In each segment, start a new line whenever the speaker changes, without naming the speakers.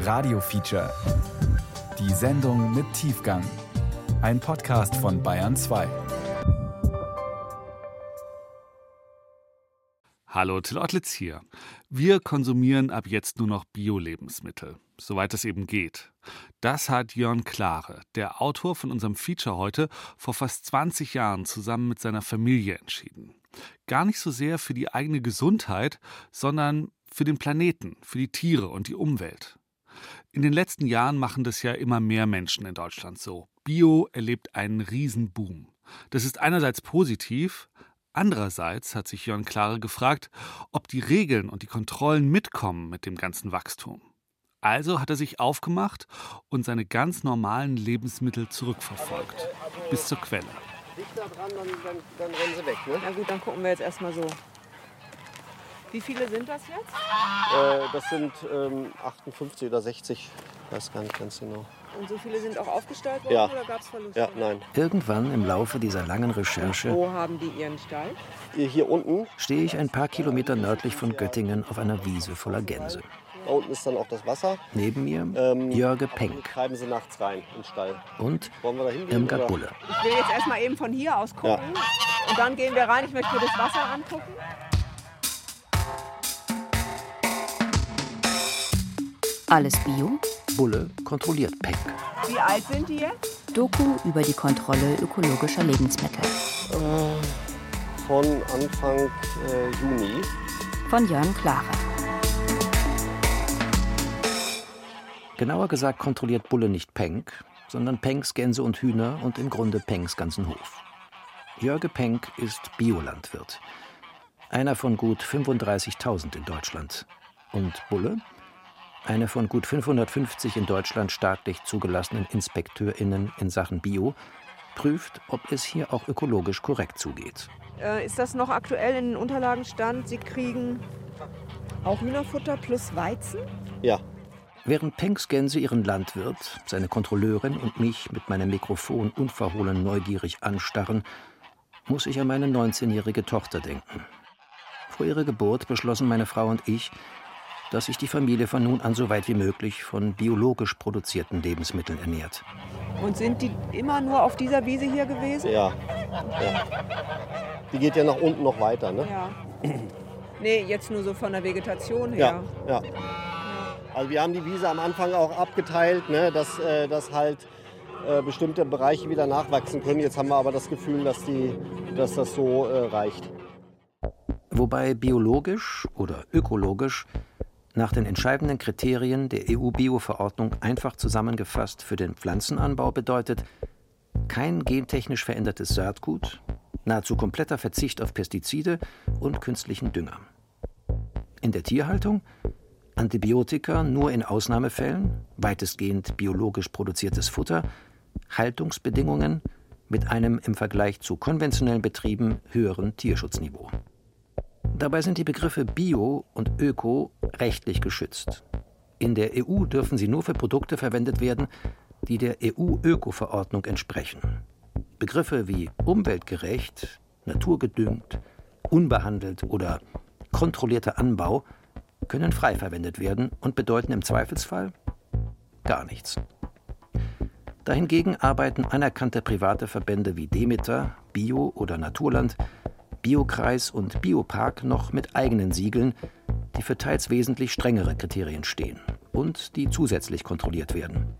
Radio Feature. Die Sendung mit Tiefgang. Ein Podcast von Bayern 2.
Hallo, Till Ottlitz hier. Wir konsumieren ab jetzt nur noch Bio-Lebensmittel, soweit es eben geht. Das hat Jörn Klare, der Autor von unserem Feature heute, vor fast 20 Jahren zusammen mit seiner Familie entschieden. Gar nicht so sehr für die eigene Gesundheit, sondern für den Planeten, für die Tiere und die Umwelt. In den letzten Jahren machen das ja immer mehr Menschen in Deutschland so. Bio erlebt einen Riesenboom. Das ist einerseits positiv, andererseits hat sich Jörn Klare gefragt, ob die Regeln und die Kontrollen mitkommen mit dem ganzen Wachstum. Also hat er sich aufgemacht und seine ganz normalen Lebensmittel zurückverfolgt, bis zur Quelle.
Dichter dran, dann, dann, dann rennen sie weg. Ne?
Na gut, dann gucken wir jetzt erstmal so. Wie viele sind das jetzt?
Äh, das sind ähm, 58 oder 60, ich weiß gar nicht ganz genau.
Und so viele sind auch aufgestellt worden
Ja.
oder gab es Verluste?
Ja, nein.
Irgendwann im Laufe dieser langen Recherche
Wo haben die ihren Stall?
Hier, hier unten,
stehe ich ein paar Kilometer nördlich von Göttingen auf einer Wiese voller Gänse.
da unten ist dann auch das Wasser.
Neben mir
Ähm,
Jörge Penk
treiben sie nachts rein in den Stall.
und
Wollen wir da hingehen?
Irmgard
oder?
Bulle.
Ich will jetzt erstmal eben von hier aus gucken.
Ja.
Und dann gehen wir rein. Ich möchte mir das Wasser angucken.
Alles Bio?
Bulle kontrolliert Penk.
Wie alt sind die jetzt?
Doku über die Kontrolle ökologischer Lebensmittel.
Äh, von Anfang äh, Juni.
Von Jörn Klare.
Genauer gesagt kontrolliert Bulle nicht Penk, sondern Penks Gänse und Hühner und im Grunde Penks ganzen Hof. Jörge Penk ist Biolandwirt. Einer von gut 35.000 in Deutschland. Und Bulle? Eine von gut 550 in Deutschland staatlich zugelassenen InspekteurInnen in Sachen Bio prüft, ob es hier auch ökologisch korrekt zugeht.
Äh, ist das noch aktuell in den Unterlagen stand? Sie kriegen auch Hühnerfutter plus Weizen?
Ja,
Während Penks Gänse ihren Landwirt, seine Kontrolleurin und mich mit meinem Mikrofon unverhohlen neugierig anstarren, muss ich an meine 19-jährige Tochter denken. Vor ihrer Geburt beschlossen meine Frau und ich, dass sich die Familie von nun an so weit wie möglich von biologisch produzierten Lebensmitteln ernährt.
Und sind die immer nur auf dieser Wiese hier gewesen?
ja. ja. Die geht ja nach unten noch weiter, ne?
Ja. Nee, jetzt nur so von der Vegetation
Ja,
her.
ja. Also wir haben die Wiese am Anfang auch abgeteilt, ne, dass, äh, dass halt äh, bestimmte Bereiche wieder nachwachsen können. Jetzt haben wir aber das Gefühl, dass, die, dass das so äh, reicht.
Wobei biologisch oder ökologisch nach den entscheidenden Kriterien der EU-Bio-Verordnung einfach zusammengefasst für den Pflanzenanbau bedeutet, kein gentechnisch verändertes Saatgut, nahezu kompletter Verzicht auf Pestizide und künstlichen Dünger. In der Tierhaltung Antibiotika nur in Ausnahmefällen, weitestgehend biologisch produziertes Futter, Haltungsbedingungen mit einem im Vergleich zu konventionellen Betrieben höheren Tierschutzniveau. Dabei sind die Begriffe Bio und Öko rechtlich geschützt. In der EU dürfen sie nur für Produkte verwendet werden, die der EU-Öko-Verordnung entsprechen. Begriffe wie umweltgerecht, naturgedüngt, unbehandelt oder kontrollierter Anbau können frei verwendet werden und bedeuten im Zweifelsfall gar nichts. Dahingegen arbeiten anerkannte private Verbände wie Demeter, Bio oder Naturland, Biokreis und Biopark noch mit eigenen Siegeln, die für teils wesentlich strengere Kriterien stehen und die zusätzlich kontrolliert werden.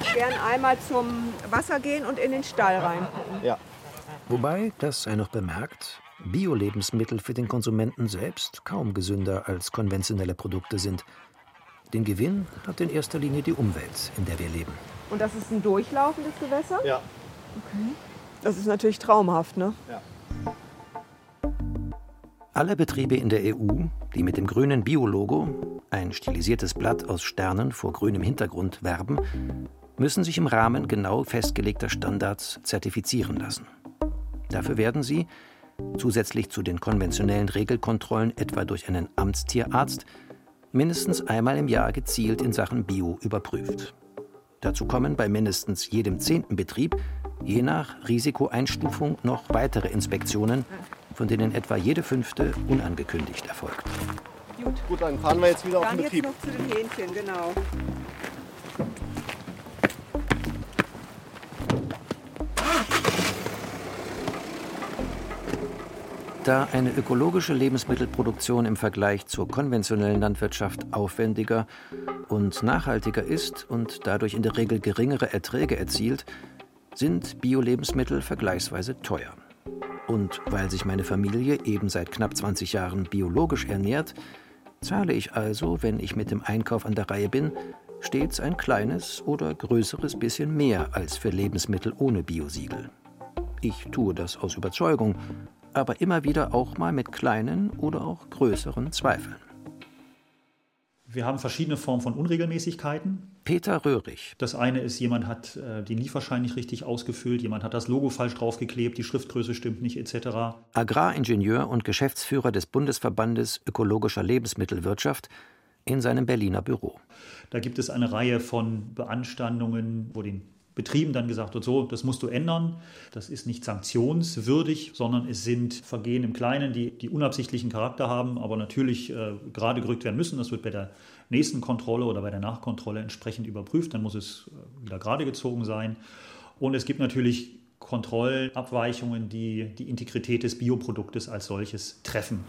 Ich werde einmal zum Wasser gehen und in den Stall reingucken.
Ja.
Wobei, das sei noch bemerkt, Bio-Lebensmittel für den Konsumenten selbst kaum gesünder als konventionelle Produkte sind. Den Gewinn hat in erster Linie die Umwelt, in der wir leben.
Und das ist ein durchlaufendes Gewässer?
Ja.
Das ist natürlich traumhaft, ne?
Alle Betriebe in der EU, die mit dem grünen Bio-Logo, ein stilisiertes Blatt aus Sternen vor grünem Hintergrund, werben, müssen sich im Rahmen genau festgelegter Standards zertifizieren lassen. Dafür werden sie, zusätzlich zu den konventionellen Regelkontrollen etwa durch einen Amtstierarzt, mindestens einmal im Jahr gezielt in Sachen Bio überprüft. Dazu kommen bei mindestens jedem zehnten Betrieb je nach Risikoeinstufung noch weitere Inspektionen, von denen etwa jede fünfte unangekündigt erfolgt.
Gut. Gut, dann fahren wir jetzt wieder
Dann
auf den
jetzt
Betrieb.
noch zu den Hähnchen, genau.
Da eine ökologische Lebensmittelproduktion im Vergleich zur konventionellen Landwirtschaft aufwendiger und nachhaltiger ist und dadurch in der Regel geringere Erträge erzielt, sind Bio-Lebensmittel vergleichsweise teuer. Und weil sich meine Familie eben seit knapp 20 Jahren biologisch ernährt, zahle ich also, wenn ich mit dem Einkauf an der Reihe bin, stets ein kleines oder größeres bisschen mehr als für Lebensmittel ohne Biosiegel. Ich tue das aus Überzeugung, aber immer wieder auch mal mit kleinen oder auch größeren Zweifeln.
Wir haben verschiedene Formen von Unregelmäßigkeiten.
Peter Röhrig,
Das eine ist, jemand hat äh, den Lieferschein nicht richtig ausgefüllt, jemand hat das Logo falsch draufgeklebt, die Schriftgröße stimmt nicht etc.
Agraringenieur und Geschäftsführer des Bundesverbandes ökologischer Lebensmittelwirtschaft, in seinem Berliner Büro.
Da gibt es eine Reihe von Beanstandungen, wo den Betrieben dann gesagt wird, so, das musst du ändern. Das ist nicht sanktionswürdig, sondern es sind Vergehen im Kleinen, die, die unabsichtlichen Charakter haben, aber natürlich äh, gerade gerückt werden müssen. Das wird bei der nächsten Kontrolle oder bei der Nachkontrolle entsprechend überprüft. Dann muss es äh, wieder gerade gezogen sein. Und es gibt natürlich Kontrollabweichungen, die die Integrität des Bioproduktes als solches treffen.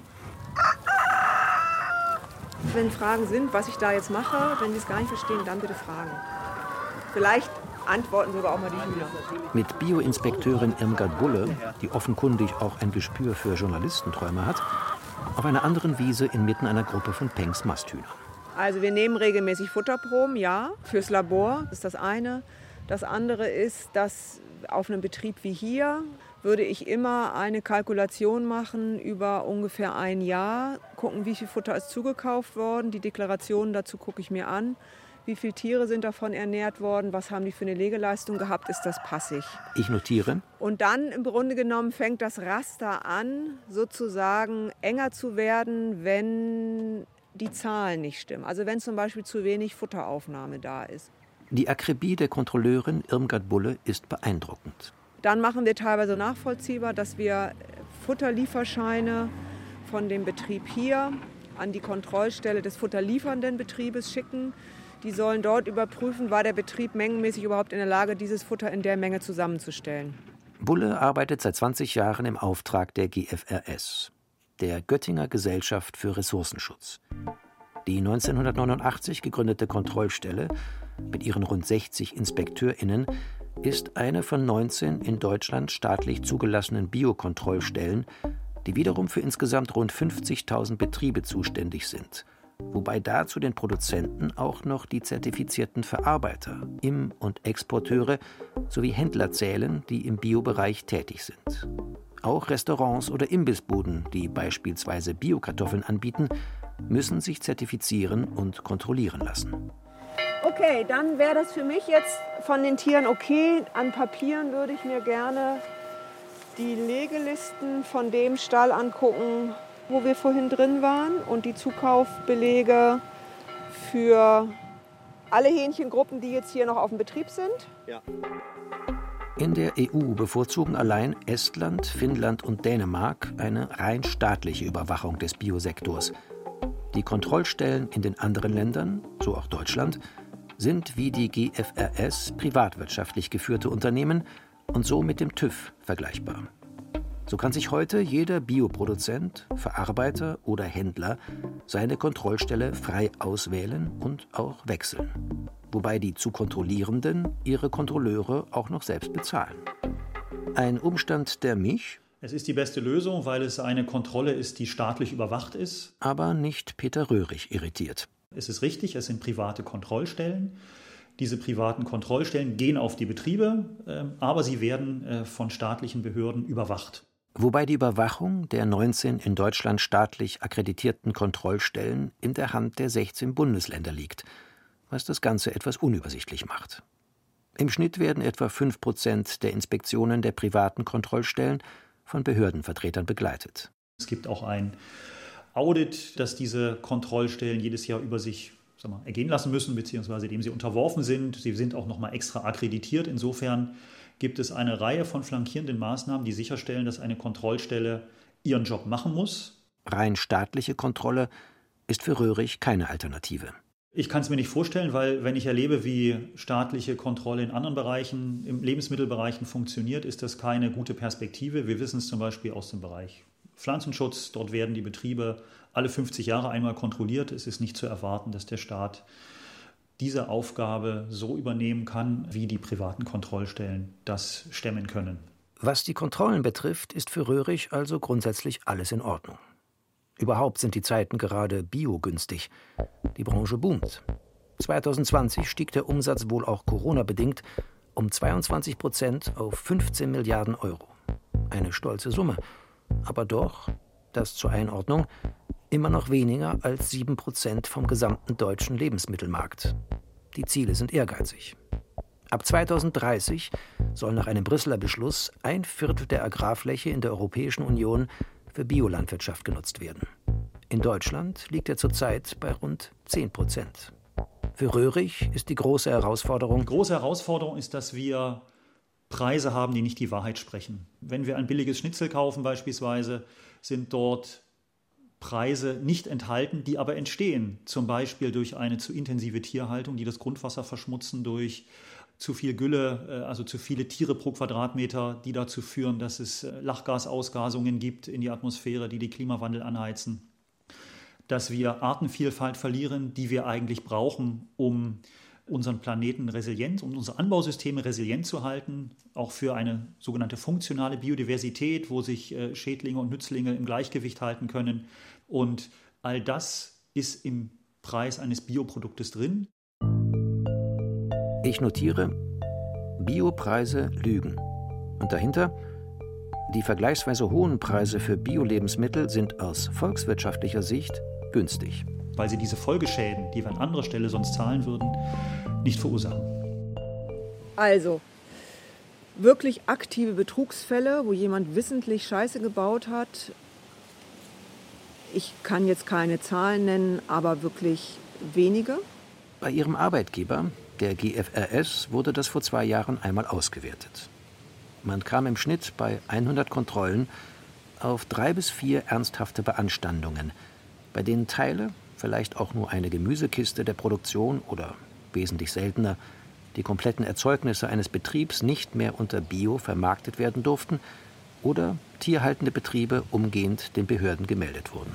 Wenn Fragen sind, was ich da jetzt mache, wenn Sie es gar nicht verstehen, dann bitte fragen. Vielleicht antworten sogar auch mal die Hühner.
Mit Bioinspekteurin Irmgard Bulle, die offenkundig auch ein Gespür für Journalistenträume hat, auf einer anderen Wiese inmitten einer Gruppe von Pengs Masthühnern.
Also wir nehmen regelmäßig Futterproben, ja, fürs Labor, das ist das eine. Das andere ist, dass auf einem Betrieb wie hier würde ich immer eine Kalkulation machen über ungefähr ein Jahr, gucken, wie viel Futter ist zugekauft worden, die Deklarationen dazu gucke ich mir an, wie viele Tiere sind davon ernährt worden, was haben die für eine Legeleistung gehabt, ist das passig.
Ich notiere,
Und dann im Grunde genommen fängt das Raster an, sozusagen enger zu werden, wenn die Zahlen nicht stimmen. Also wenn zum Beispiel zu wenig Futteraufnahme da ist.
die Akribie der Kontrolleurin Irmgard Bulle ist beeindruckend.
Dann machen wir teilweise nachvollziehbar, dass wir Futterlieferscheine von dem Betrieb hier an die Kontrollstelle des futterliefernden Betriebes schicken. Die sollen dort überprüfen, war der Betrieb mengenmäßig überhaupt in der Lage, dieses Futter in der Menge zusammenzustellen.
Bulle arbeitet seit 20 Jahren im Auftrag der GFRS, der Göttinger Gesellschaft für Ressourcenschutz. Die 1989 gegründete Kontrollstelle mit ihren rund 60 InspekteurInnen ist eine von 19 in Deutschland staatlich zugelassenen Biokontrollstellen, die wiederum für insgesamt rund 50.000 Betriebe zuständig sind, wobei da zu den Produzenten auch noch die zertifizierten Verarbeiter, Im- und Exporteure sowie Händler zählen, die im Biobereich tätig sind. Auch Restaurants oder Imbissbuden, die beispielsweise Biokartoffeln anbieten, müssen sich zertifizieren und kontrollieren lassen.
Okay, dann wäre das für mich jetzt von den Tieren okay. An Papieren würde ich mir gerne die Legelisten von dem Stall angucken, wo wir vorhin drin waren und die Zukaufbelege für alle Hähnchengruppen, die jetzt hier noch auf dem Betrieb sind.
Ja.
In der EU bevorzugen allein Estland, Finnland und Dänemark eine rein staatliche Überwachung des Biosektors. Die Kontrollstellen in den anderen Ländern, so auch Deutschland, sind wie die GFRS privatwirtschaftlich geführte Unternehmen und so mit dem TÜV vergleichbar. So kann sich heute jeder Bioproduzent, Verarbeiter oder Händler seine Kontrollstelle frei auswählen und auch wechseln. Wobei die zu Kontrollierenden ihre Kontrolleure auch noch selbst bezahlen. Ein Umstand, der mich,
Es ist die beste Lösung, weil es eine Kontrolle ist, die staatlich überwacht ist.
aber nicht Peter Röhrig irritiert.
Es ist richtig, es sind private Kontrollstellen. Diese privaten Kontrollstellen gehen auf die Betriebe, ähm, aber sie werden äh, von staatlichen Behörden überwacht.
Wobei die Überwachung der 19 in Deutschland staatlich akkreditierten Kontrollstellen in der Hand der 16 Bundesländer liegt, was das Ganze etwas unübersichtlich macht. Im Schnitt werden etwa 5 Prozent der Inspektionen der privaten Kontrollstellen von Behördenvertretern begleitet.
Es gibt auch ein Audit, das diese Kontrollstellen jedes Jahr über sich mal, ergehen lassen müssen, beziehungsweise dem sie unterworfen sind. Sie sind auch nochmal extra akkreditiert. Insofern gibt es eine Reihe von flankierenden Maßnahmen, die sicherstellen, dass eine Kontrollstelle ihren Job machen muss.
Rein staatliche Kontrolle ist für Röhrig keine Alternative.
Ich kann es mir nicht vorstellen, weil wenn ich erlebe, wie staatliche Kontrolle in anderen Bereichen, im Lebensmittelbereichen funktioniert, ist das keine gute Perspektive. Wir wissen es zum Beispiel aus dem Bereich Pflanzenschutz. Dort werden die Betriebe alle 50 Jahre einmal kontrolliert. Es ist nicht zu erwarten, dass der Staat diese Aufgabe so übernehmen kann, wie die privaten Kontrollstellen das stemmen können.
Was die Kontrollen betrifft, ist für Röhrig also grundsätzlich alles in Ordnung. Überhaupt sind die Zeiten gerade biogünstig. Die Branche boomt. 2020 stieg der Umsatz wohl auch Corona-bedingt um 22 Prozent auf 15 Milliarden Euro. Eine stolze Summe. Aber doch, das zur Einordnung, immer noch weniger als 7 Prozent vom gesamten deutschen Lebensmittelmarkt. Die Ziele sind ehrgeizig. Ab 2030 soll nach einem Brüsseler Beschluss ein Viertel der Agrarfläche in der Europäischen Union für Biolandwirtschaft genutzt werden. In Deutschland liegt er zurzeit bei rund 10 Prozent. Für Röhrig ist die große Herausforderung. Die
große Herausforderung ist, dass wir Preise haben, die nicht die Wahrheit sprechen. Wenn wir ein billiges Schnitzel kaufen beispielsweise, sind dort Preise nicht enthalten, die aber entstehen, zum Beispiel durch eine zu intensive Tierhaltung, die das Grundwasser verschmutzen, durch zu viel Gülle, äh, also zu viele Tiere pro Quadratmeter, die dazu führen, dass es äh, Lachgasausgasungen gibt in die Atmosphäre, die den Klimawandel anheizen. Dass wir Artenvielfalt verlieren, die wir eigentlich brauchen, um unseren Planeten resilient und unsere Anbausysteme resilient zu halten, auch für eine sogenannte funktionale Biodiversität, wo sich äh, Schädlinge und Nützlinge im Gleichgewicht halten können. Und all das ist im Preis eines Bioproduktes drin.
Ich notiere, Biopreise lügen. Und dahinter, die vergleichsweise hohen Preise für Bio-Lebensmittel sind aus volkswirtschaftlicher Sicht günstig.
Weil sie diese Folgeschäden, die wir an anderer Stelle sonst zahlen würden, nicht verursachen.
Also, wirklich aktive Betrugsfälle, wo jemand wissentlich Scheiße gebaut hat. Ich kann jetzt keine Zahlen nennen, aber wirklich wenige.
Bei Ihrem Arbeitgeber der GFRS wurde das vor zwei Jahren einmal ausgewertet. Man kam im Schnitt bei 100 Kontrollen auf drei bis vier ernsthafte Beanstandungen, bei denen Teile, vielleicht auch nur eine Gemüsekiste der Produktion oder wesentlich seltener die kompletten Erzeugnisse eines Betriebs nicht mehr unter Bio vermarktet werden durften oder tierhaltende Betriebe umgehend den Behörden gemeldet wurden.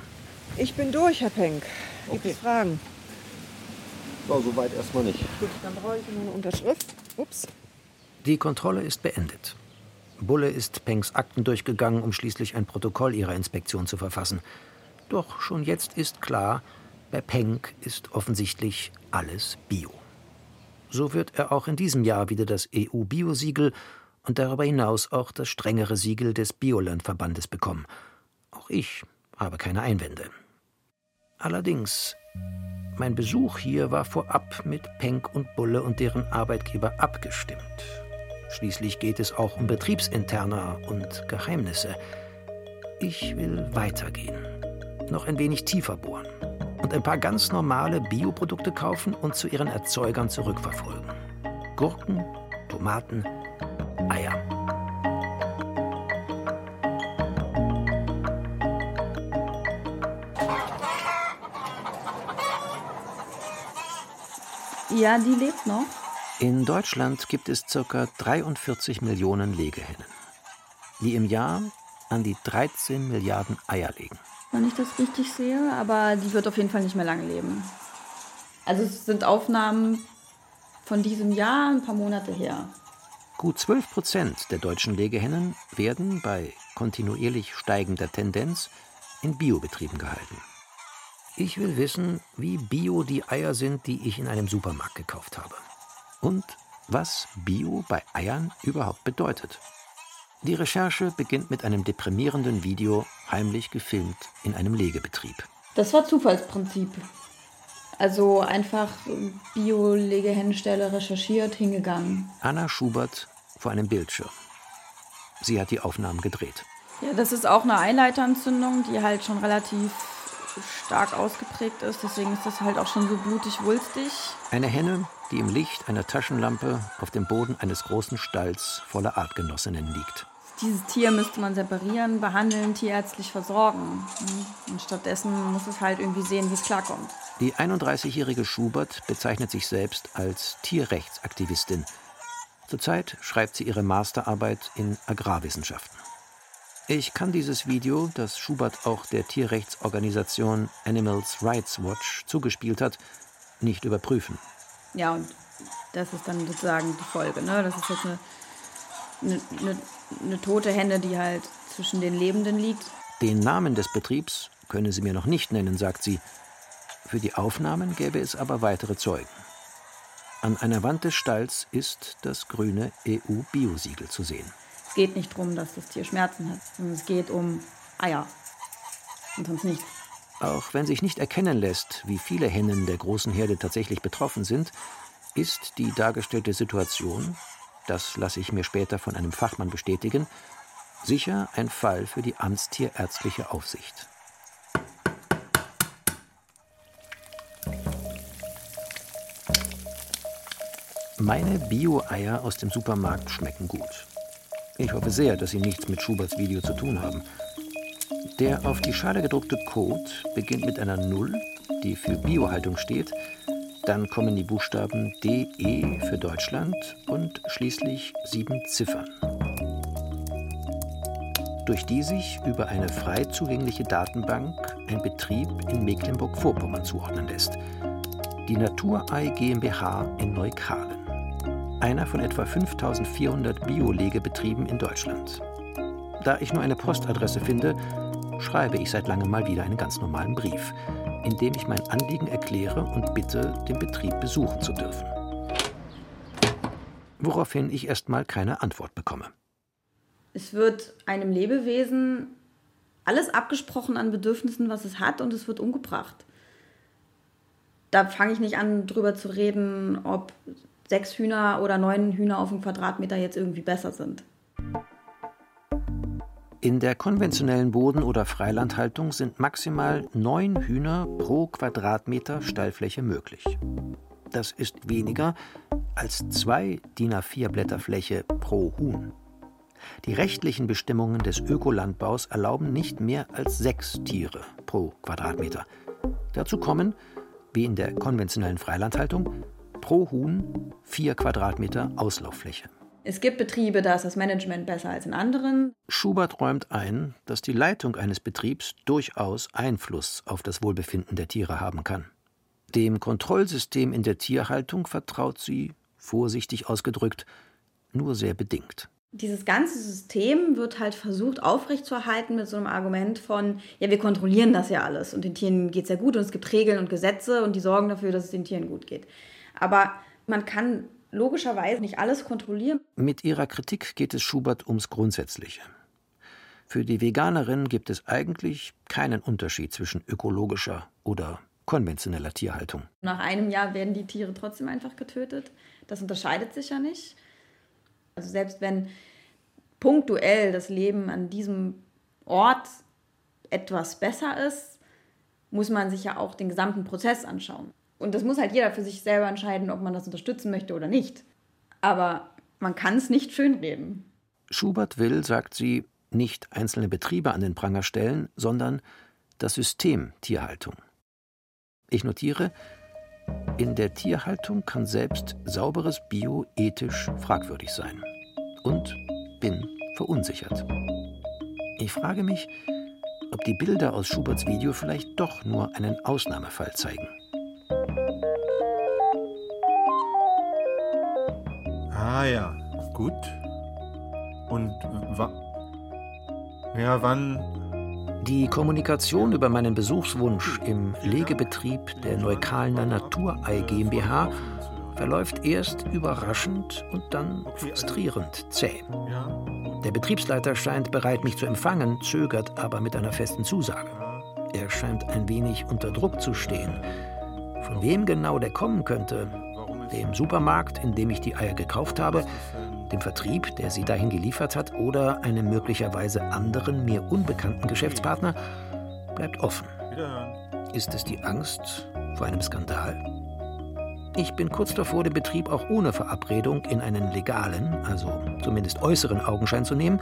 Ich bin durch, Herr Penk. Gibt es Fragen?
war soweit erstmal nicht.
Gut, dann brauche ich nur eine Unterschrift. Ups.
Die Kontrolle ist beendet. Bulle ist Pengs Akten durchgegangen, um schließlich ein Protokoll ihrer Inspektion zu verfassen. Doch schon jetzt ist klar, bei Penk ist offensichtlich alles Bio. So wird er auch in diesem Jahr wieder das EU-Bio-Siegel und darüber hinaus auch das strengere Siegel des Biolandverbandes bekommen. Auch ich habe keine Einwände. Allerdings mein Besuch hier war vorab mit Penk und Bulle und deren Arbeitgeber abgestimmt. Schließlich geht es auch um Betriebsinterner und Geheimnisse. Ich will weitergehen, noch ein wenig tiefer bohren und ein paar ganz normale Bioprodukte kaufen und zu ihren Erzeugern zurückverfolgen. Gurken, Tomaten,
Ja, die lebt noch.
In Deutschland gibt es ca. 43 Millionen Legehennen, die im Jahr an die 13 Milliarden Eier legen.
Wenn ich das richtig sehe, aber die wird auf jeden Fall nicht mehr lange leben. Also es sind Aufnahmen von diesem Jahr, ein paar Monate her.
Gut 12 Prozent der deutschen Legehennen werden bei kontinuierlich steigender Tendenz in Biobetrieben gehalten. Ich will wissen, wie bio die Eier sind, die ich in einem Supermarkt gekauft habe. Und was Bio bei Eiern überhaupt bedeutet. Die Recherche beginnt mit einem deprimierenden Video, heimlich gefilmt in einem Legebetrieb.
Das war Zufallsprinzip. Also einfach Bio-Legehennenstelle recherchiert, hingegangen.
Anna Schubert vor einem Bildschirm. Sie hat die Aufnahmen gedreht.
Ja, das ist auch eine Eileiterentzündung, die halt schon relativ stark ausgeprägt ist. Deswegen ist das halt auch schon so blutig wulstig.
Eine Henne, die im Licht einer Taschenlampe auf dem Boden eines großen Stalls voller Artgenossinnen liegt.
dieses Tier müsste man separieren, behandeln, tierärztlich versorgen. Und stattdessen muss es halt irgendwie sehen, wie es klarkommt.
Die 31-jährige Schubert bezeichnet sich selbst als Tierrechtsaktivistin. Zurzeit schreibt sie ihre Masterarbeit in Agrarwissenschaften. Ich kann dieses Video, das Schubert auch der Tierrechtsorganisation Animals Rights Watch zugespielt hat, nicht überprüfen.
Ja, und das ist dann sozusagen die Folge. Ne? Das ist jetzt eine, eine, eine, eine tote Henne, die halt zwischen den Lebenden liegt.
Den Namen des Betriebs könne sie mir noch nicht nennen, sagt sie. Für die Aufnahmen gäbe es aber weitere Zeugen. An einer Wand des Stalls ist das grüne EU-Biosiegel zu sehen.
Es geht nicht darum, dass das Tier Schmerzen hat, sondern es geht um Eier. Und sonst nichts.
Auch wenn sich nicht erkennen lässt, wie viele Hennen der großen Herde tatsächlich betroffen sind, ist die dargestellte Situation, das lasse ich mir später von einem Fachmann bestätigen, sicher ein Fall für die amtstierärztliche Aufsicht. Meine Bio-Eier aus dem Supermarkt schmecken gut. Ich hoffe sehr, dass sie nichts mit Schuberts Video zu tun haben. Der auf die Schale gedruckte Code beginnt mit einer Null, die für Biohaltung steht. Dann kommen die Buchstaben DE für Deutschland und schließlich sieben Ziffern, durch die sich über eine frei zugängliche Datenbank ein Betrieb in Mecklenburg-Vorpommern zuordnen lässt. Die Naturei GmbH in Neukalen einer von etwa 5400 Biolegebetrieben in Deutschland. Da ich nur eine Postadresse finde, schreibe ich seit langem mal wieder einen ganz normalen Brief, in dem ich mein Anliegen erkläre und bitte, den Betrieb besuchen zu dürfen. Woraufhin ich erstmal keine Antwort bekomme.
Es wird einem Lebewesen alles abgesprochen an Bedürfnissen, was es hat, und es wird umgebracht. Da fange ich nicht an, drüber zu reden, ob sechs Hühner oder neun Hühner auf dem Quadratmeter jetzt irgendwie besser sind.
In der konventionellen Boden- oder Freilandhaltung sind maximal neun Hühner pro Quadratmeter Stallfläche möglich. Das ist weniger als zwei DIN A4 Blätter Fläche pro Huhn. Die rechtlichen Bestimmungen des Ökolandbaus erlauben nicht mehr als sechs Tiere pro Quadratmeter. Dazu kommen, wie in der konventionellen Freilandhaltung, pro Huhn vier Quadratmeter Auslauffläche.
Es gibt Betriebe, da ist das Management besser als in anderen.
Schubert räumt ein, dass die Leitung eines Betriebs durchaus Einfluss auf das Wohlbefinden der Tiere haben kann. Dem Kontrollsystem in der Tierhaltung vertraut sie, vorsichtig ausgedrückt, nur sehr bedingt.
Dieses ganze System wird halt versucht aufrechtzuerhalten mit so einem Argument von, ja, wir kontrollieren das ja alles und den Tieren geht es ja gut und es gibt Regeln und Gesetze und die sorgen dafür, dass es den Tieren gut geht. Aber man kann logischerweise nicht alles kontrollieren.
Mit ihrer Kritik geht es Schubert ums Grundsätzliche. Für die Veganerin gibt es eigentlich keinen Unterschied zwischen ökologischer oder konventioneller Tierhaltung.
Nach einem Jahr werden die Tiere trotzdem einfach getötet. Das unterscheidet sich ja nicht. Also selbst wenn punktuell das Leben an diesem Ort etwas besser ist, muss man sich ja auch den gesamten Prozess anschauen. Und das muss halt jeder für sich selber entscheiden, ob man das unterstützen möchte oder nicht. Aber man kann es nicht schönreden.
Schubert will, sagt sie, nicht einzelne Betriebe an den Pranger stellen, sondern das System Tierhaltung. Ich notiere, in der Tierhaltung kann selbst sauberes Bio ethisch fragwürdig sein. Und bin verunsichert. Ich frage mich, ob die Bilder aus Schuberts Video vielleicht doch nur einen Ausnahmefall zeigen.
Ah ja, gut. Und wa ja, wann?
Die Kommunikation über meinen Besuchswunsch im Legebetrieb der Neukalener Naturei GmbH verläuft erst überraschend und dann frustrierend zäh. Der Betriebsleiter scheint bereit, mich zu empfangen, zögert aber mit einer festen Zusage. Er scheint ein wenig unter Druck zu stehen. Von wem genau der kommen könnte, dem Supermarkt, in dem ich die Eier gekauft habe, dem Vertrieb, der sie dahin geliefert hat, oder einem möglicherweise anderen, mir unbekannten Geschäftspartner, bleibt offen. Ist es die Angst vor einem Skandal? Ich bin kurz davor, den Betrieb auch ohne Verabredung in einen legalen, also zumindest äußeren Augenschein zu nehmen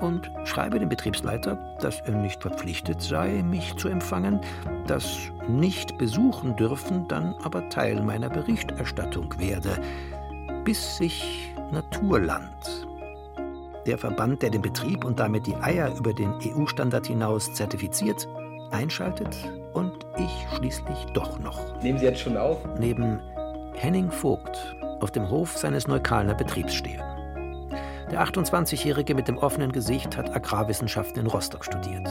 und schreibe dem Betriebsleiter, dass er nicht verpflichtet sei, mich zu empfangen, das nicht besuchen dürfen dann aber Teil meiner Berichterstattung werde, bis sich Naturland, der Verband, der den Betrieb und damit die Eier über den EU-Standard hinaus zertifiziert, einschaltet und ich schließlich doch noch.
Nehmen Sie jetzt schon auf?
Neben Henning Vogt auf dem Hof seines Neukalner Betriebs stehe. Der 28-Jährige mit dem offenen Gesicht hat Agrarwissenschaften in Rostock studiert.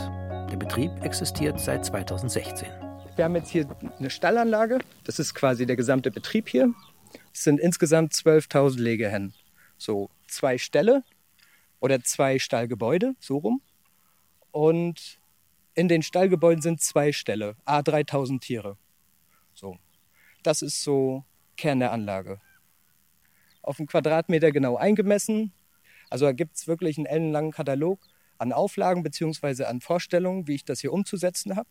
Der Betrieb existiert seit 2016.
Wir haben jetzt hier eine Stallanlage. Das ist quasi der gesamte Betrieb hier. Es sind insgesamt 12.000 Legehennen. So zwei Ställe oder zwei Stallgebäude, so rum. Und in den Stallgebäuden sind zwei Ställe, a 3000 Tiere. So. Das ist so Kern der Anlage. Auf einen Quadratmeter genau eingemessen. Also da gibt es wirklich einen ellenlangen Katalog an Auflagen bzw. an Vorstellungen, wie ich das hier umzusetzen habe.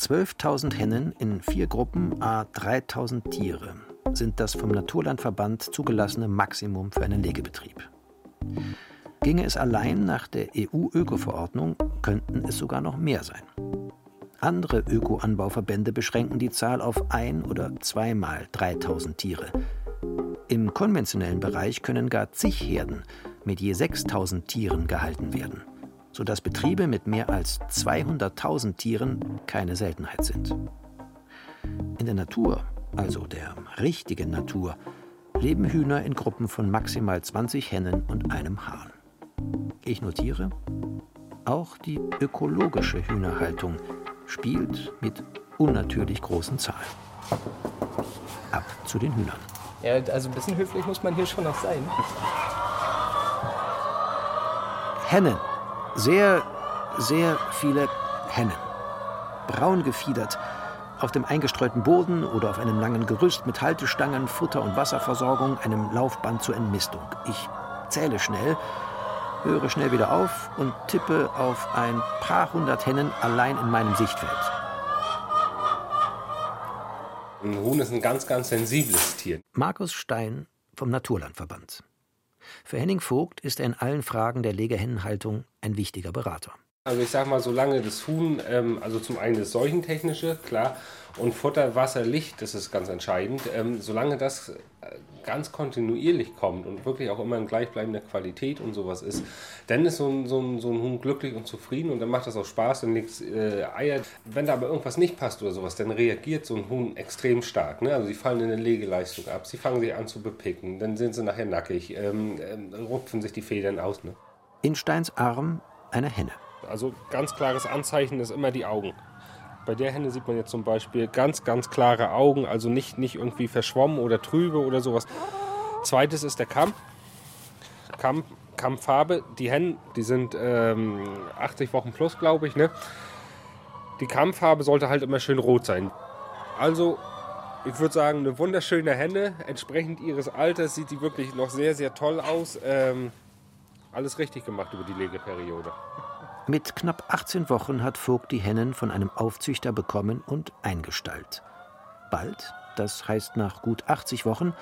12.000 Hennen in vier Gruppen a 3.000 Tiere sind das vom Naturlandverband zugelassene Maximum für einen Legebetrieb. Ginge es allein nach der EU-Öko-Verordnung, könnten es sogar noch mehr sein. Andere Öko-Anbauverbände beschränken die Zahl auf ein- oder zweimal 3000 Tiere. Im konventionellen Bereich können gar zig Herden mit je 6000 Tieren gehalten werden, sodass Betriebe mit mehr als 200.000 Tieren keine Seltenheit sind. In der Natur, also der richtigen Natur, leben Hühner in Gruppen von maximal 20 Hennen und einem Hahn. Ich notiere, auch die ökologische Hühnerhaltung spielt mit unnatürlich großen Zahlen. Ab zu den Hühnern.
Ja, also ein bisschen höflich muss man hier schon noch sein.
Hennen. Sehr, sehr viele Hennen. Braun gefiedert. Auf dem eingestreuten Boden oder auf einem langen Gerüst mit Haltestangen, Futter- und Wasserversorgung, einem Laufband zur Entmistung. Ich zähle schnell höre schnell wieder auf und tippe auf ein paar hundert Hennen allein in meinem Sichtfeld.
Ein Huhn ist ein ganz, ganz sensibles Tier.
Markus Stein vom Naturlandverband. Für Henning Vogt ist er in allen Fragen der Legehennenhaltung ein wichtiger Berater.
Also ich sag mal, solange das Huhn, ähm, also zum einen das Seuchentechnische, klar, und Futter, Wasser, Licht, das ist ganz entscheidend, ähm, solange das äh, ganz kontinuierlich kommt und wirklich auch immer in gleichbleibender Qualität und sowas ist, dann ist so ein, so ein, so ein Huhn glücklich und zufrieden und dann macht das auch Spaß und legt äh, Eier. Wenn da aber irgendwas nicht passt oder sowas, dann reagiert so ein Huhn extrem stark. Ne? Also sie fallen in der Legeleistung ab, sie fangen sich an zu bepicken, dann sind sie nachher nackig, ähm, äh, rupfen sich die Federn aus. Ne?
In Steins Arm eine Henne.
Also ganz klares Anzeichen ist immer die Augen. Bei der Henne sieht man jetzt zum Beispiel ganz, ganz klare Augen, also nicht, nicht irgendwie verschwommen oder trübe oder sowas. Zweites ist der Kamm. Kamm Kammfarbe. Die Hennen, die sind ähm, 80 Wochen plus, glaube ich. Ne? Die Kammfarbe sollte halt immer schön rot sein. Also, ich würde sagen, eine wunderschöne Henne. Entsprechend ihres Alters sieht die wirklich noch sehr, sehr toll aus. Ähm, alles richtig gemacht über die Legeperiode.
Mit knapp 18 Wochen hat Vogt die Hennen von einem Aufzüchter bekommen und eingestallt. Bald, das heißt nach gut 80 Wochen,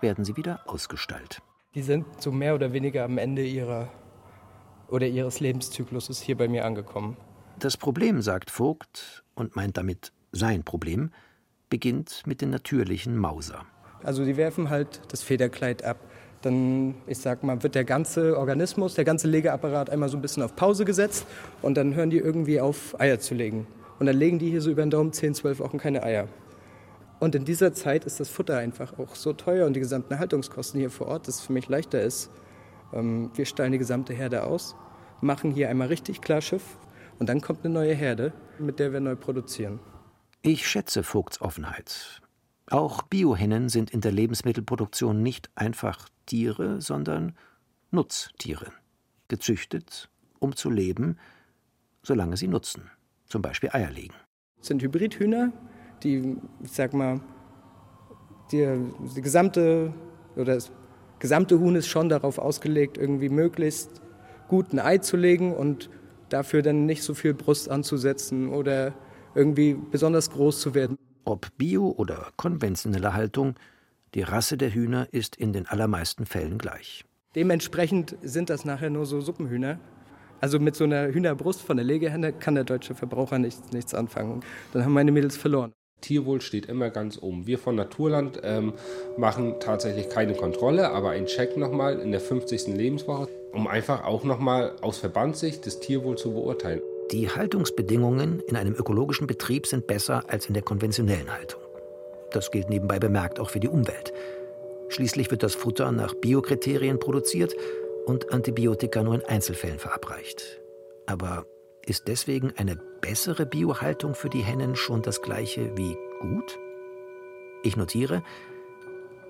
werden sie wieder ausgestallt.
Die sind so mehr oder weniger am Ende ihrer oder ihres Lebenszykluses hier bei mir angekommen.
Das Problem, sagt Vogt, und meint damit sein Problem, beginnt mit den natürlichen Mauser.
Also die werfen halt das Federkleid ab. Dann, ich sag mal, wird der ganze Organismus, der ganze Legeapparat einmal so ein bisschen auf Pause gesetzt und dann hören die irgendwie auf, Eier zu legen. Und dann legen die hier so über den Daumen 10, 12 Wochen keine Eier. Und in dieser Zeit ist das Futter einfach auch so teuer und die gesamten Haltungskosten hier vor Ort, dass es für mich leichter ist. Ähm, wir stellen die gesamte Herde aus, machen hier einmal richtig klar Schiff und dann kommt eine neue Herde, mit der wir neu produzieren.
Ich schätze Vogts Offenheit. Auch Biohennen sind in der Lebensmittelproduktion nicht einfach Tiere, sondern Nutztiere. Gezüchtet, um zu leben, solange sie nutzen. Zum Beispiel Eier legen.
Das sind Hybridhühner, die, ich sag mal, die, die gesamte oder das gesamte Huhn ist schon darauf ausgelegt, irgendwie möglichst gut ein Ei zu legen und dafür dann nicht so viel Brust anzusetzen oder irgendwie besonders groß zu werden.
Ob Bio oder konventionelle Haltung, die Rasse der Hühner ist in den allermeisten Fällen gleich.
Dementsprechend sind das nachher nur so Suppenhühner. Also mit so einer Hühnerbrust von der Legehenne kann der deutsche Verbraucher nichts, nichts anfangen. Dann haben meine Mädels verloren.
Tierwohl steht immer ganz oben. Wir von Naturland ähm, machen tatsächlich keine Kontrolle, aber einen Check nochmal in der 50. Lebenswoche, um einfach auch nochmal aus Verbandssicht das Tierwohl zu beurteilen.
Die Haltungsbedingungen in einem ökologischen Betrieb sind besser als in der konventionellen Haltung. Das gilt nebenbei bemerkt auch für die Umwelt. Schließlich wird das Futter nach Biokriterien produziert und Antibiotika nur in Einzelfällen verabreicht. Aber ist deswegen eine bessere Biohaltung für die Hennen schon das gleiche wie gut? Ich notiere,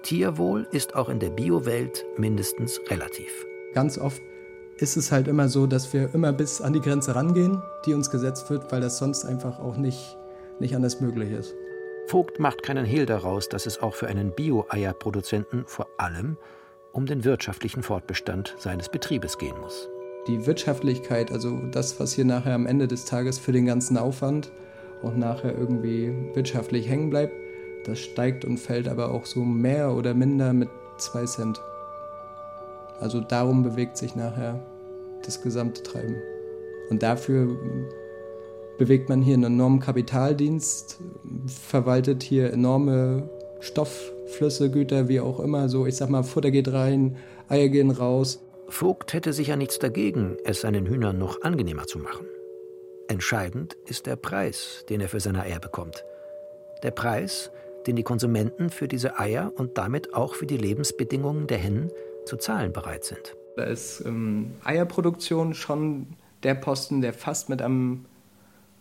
Tierwohl ist auch in der Biowelt mindestens relativ.
Ganz oft ist es halt immer so, dass wir immer bis an die Grenze rangehen, die uns gesetzt wird, weil das sonst einfach auch nicht, nicht anders möglich ist.
Vogt macht keinen Hehl daraus, dass es auch für einen Bio-Eierproduzenten vor allem um den wirtschaftlichen Fortbestand seines Betriebes gehen muss.
Die Wirtschaftlichkeit, also das, was hier nachher am Ende des Tages für den ganzen Aufwand und nachher irgendwie wirtschaftlich hängen bleibt, das steigt und fällt aber auch so mehr oder minder mit zwei Cent. Also darum bewegt sich nachher das gesamte Treiben. Und dafür bewegt man hier einen enormen Kapitaldienst, verwaltet hier enorme Stoffflüsse, Güter, wie auch immer. So, ich sag mal, Futter geht rein, Eier gehen raus.
Vogt hätte sicher nichts dagegen, es seinen Hühnern noch angenehmer zu machen. Entscheidend ist der Preis, den er für seine Eier bekommt. Der Preis, den die Konsumenten für diese Eier und damit auch für die Lebensbedingungen der Hennen zu zahlen bereit sind.
Da ist ähm, Eierproduktion schon der Posten, der fast mit am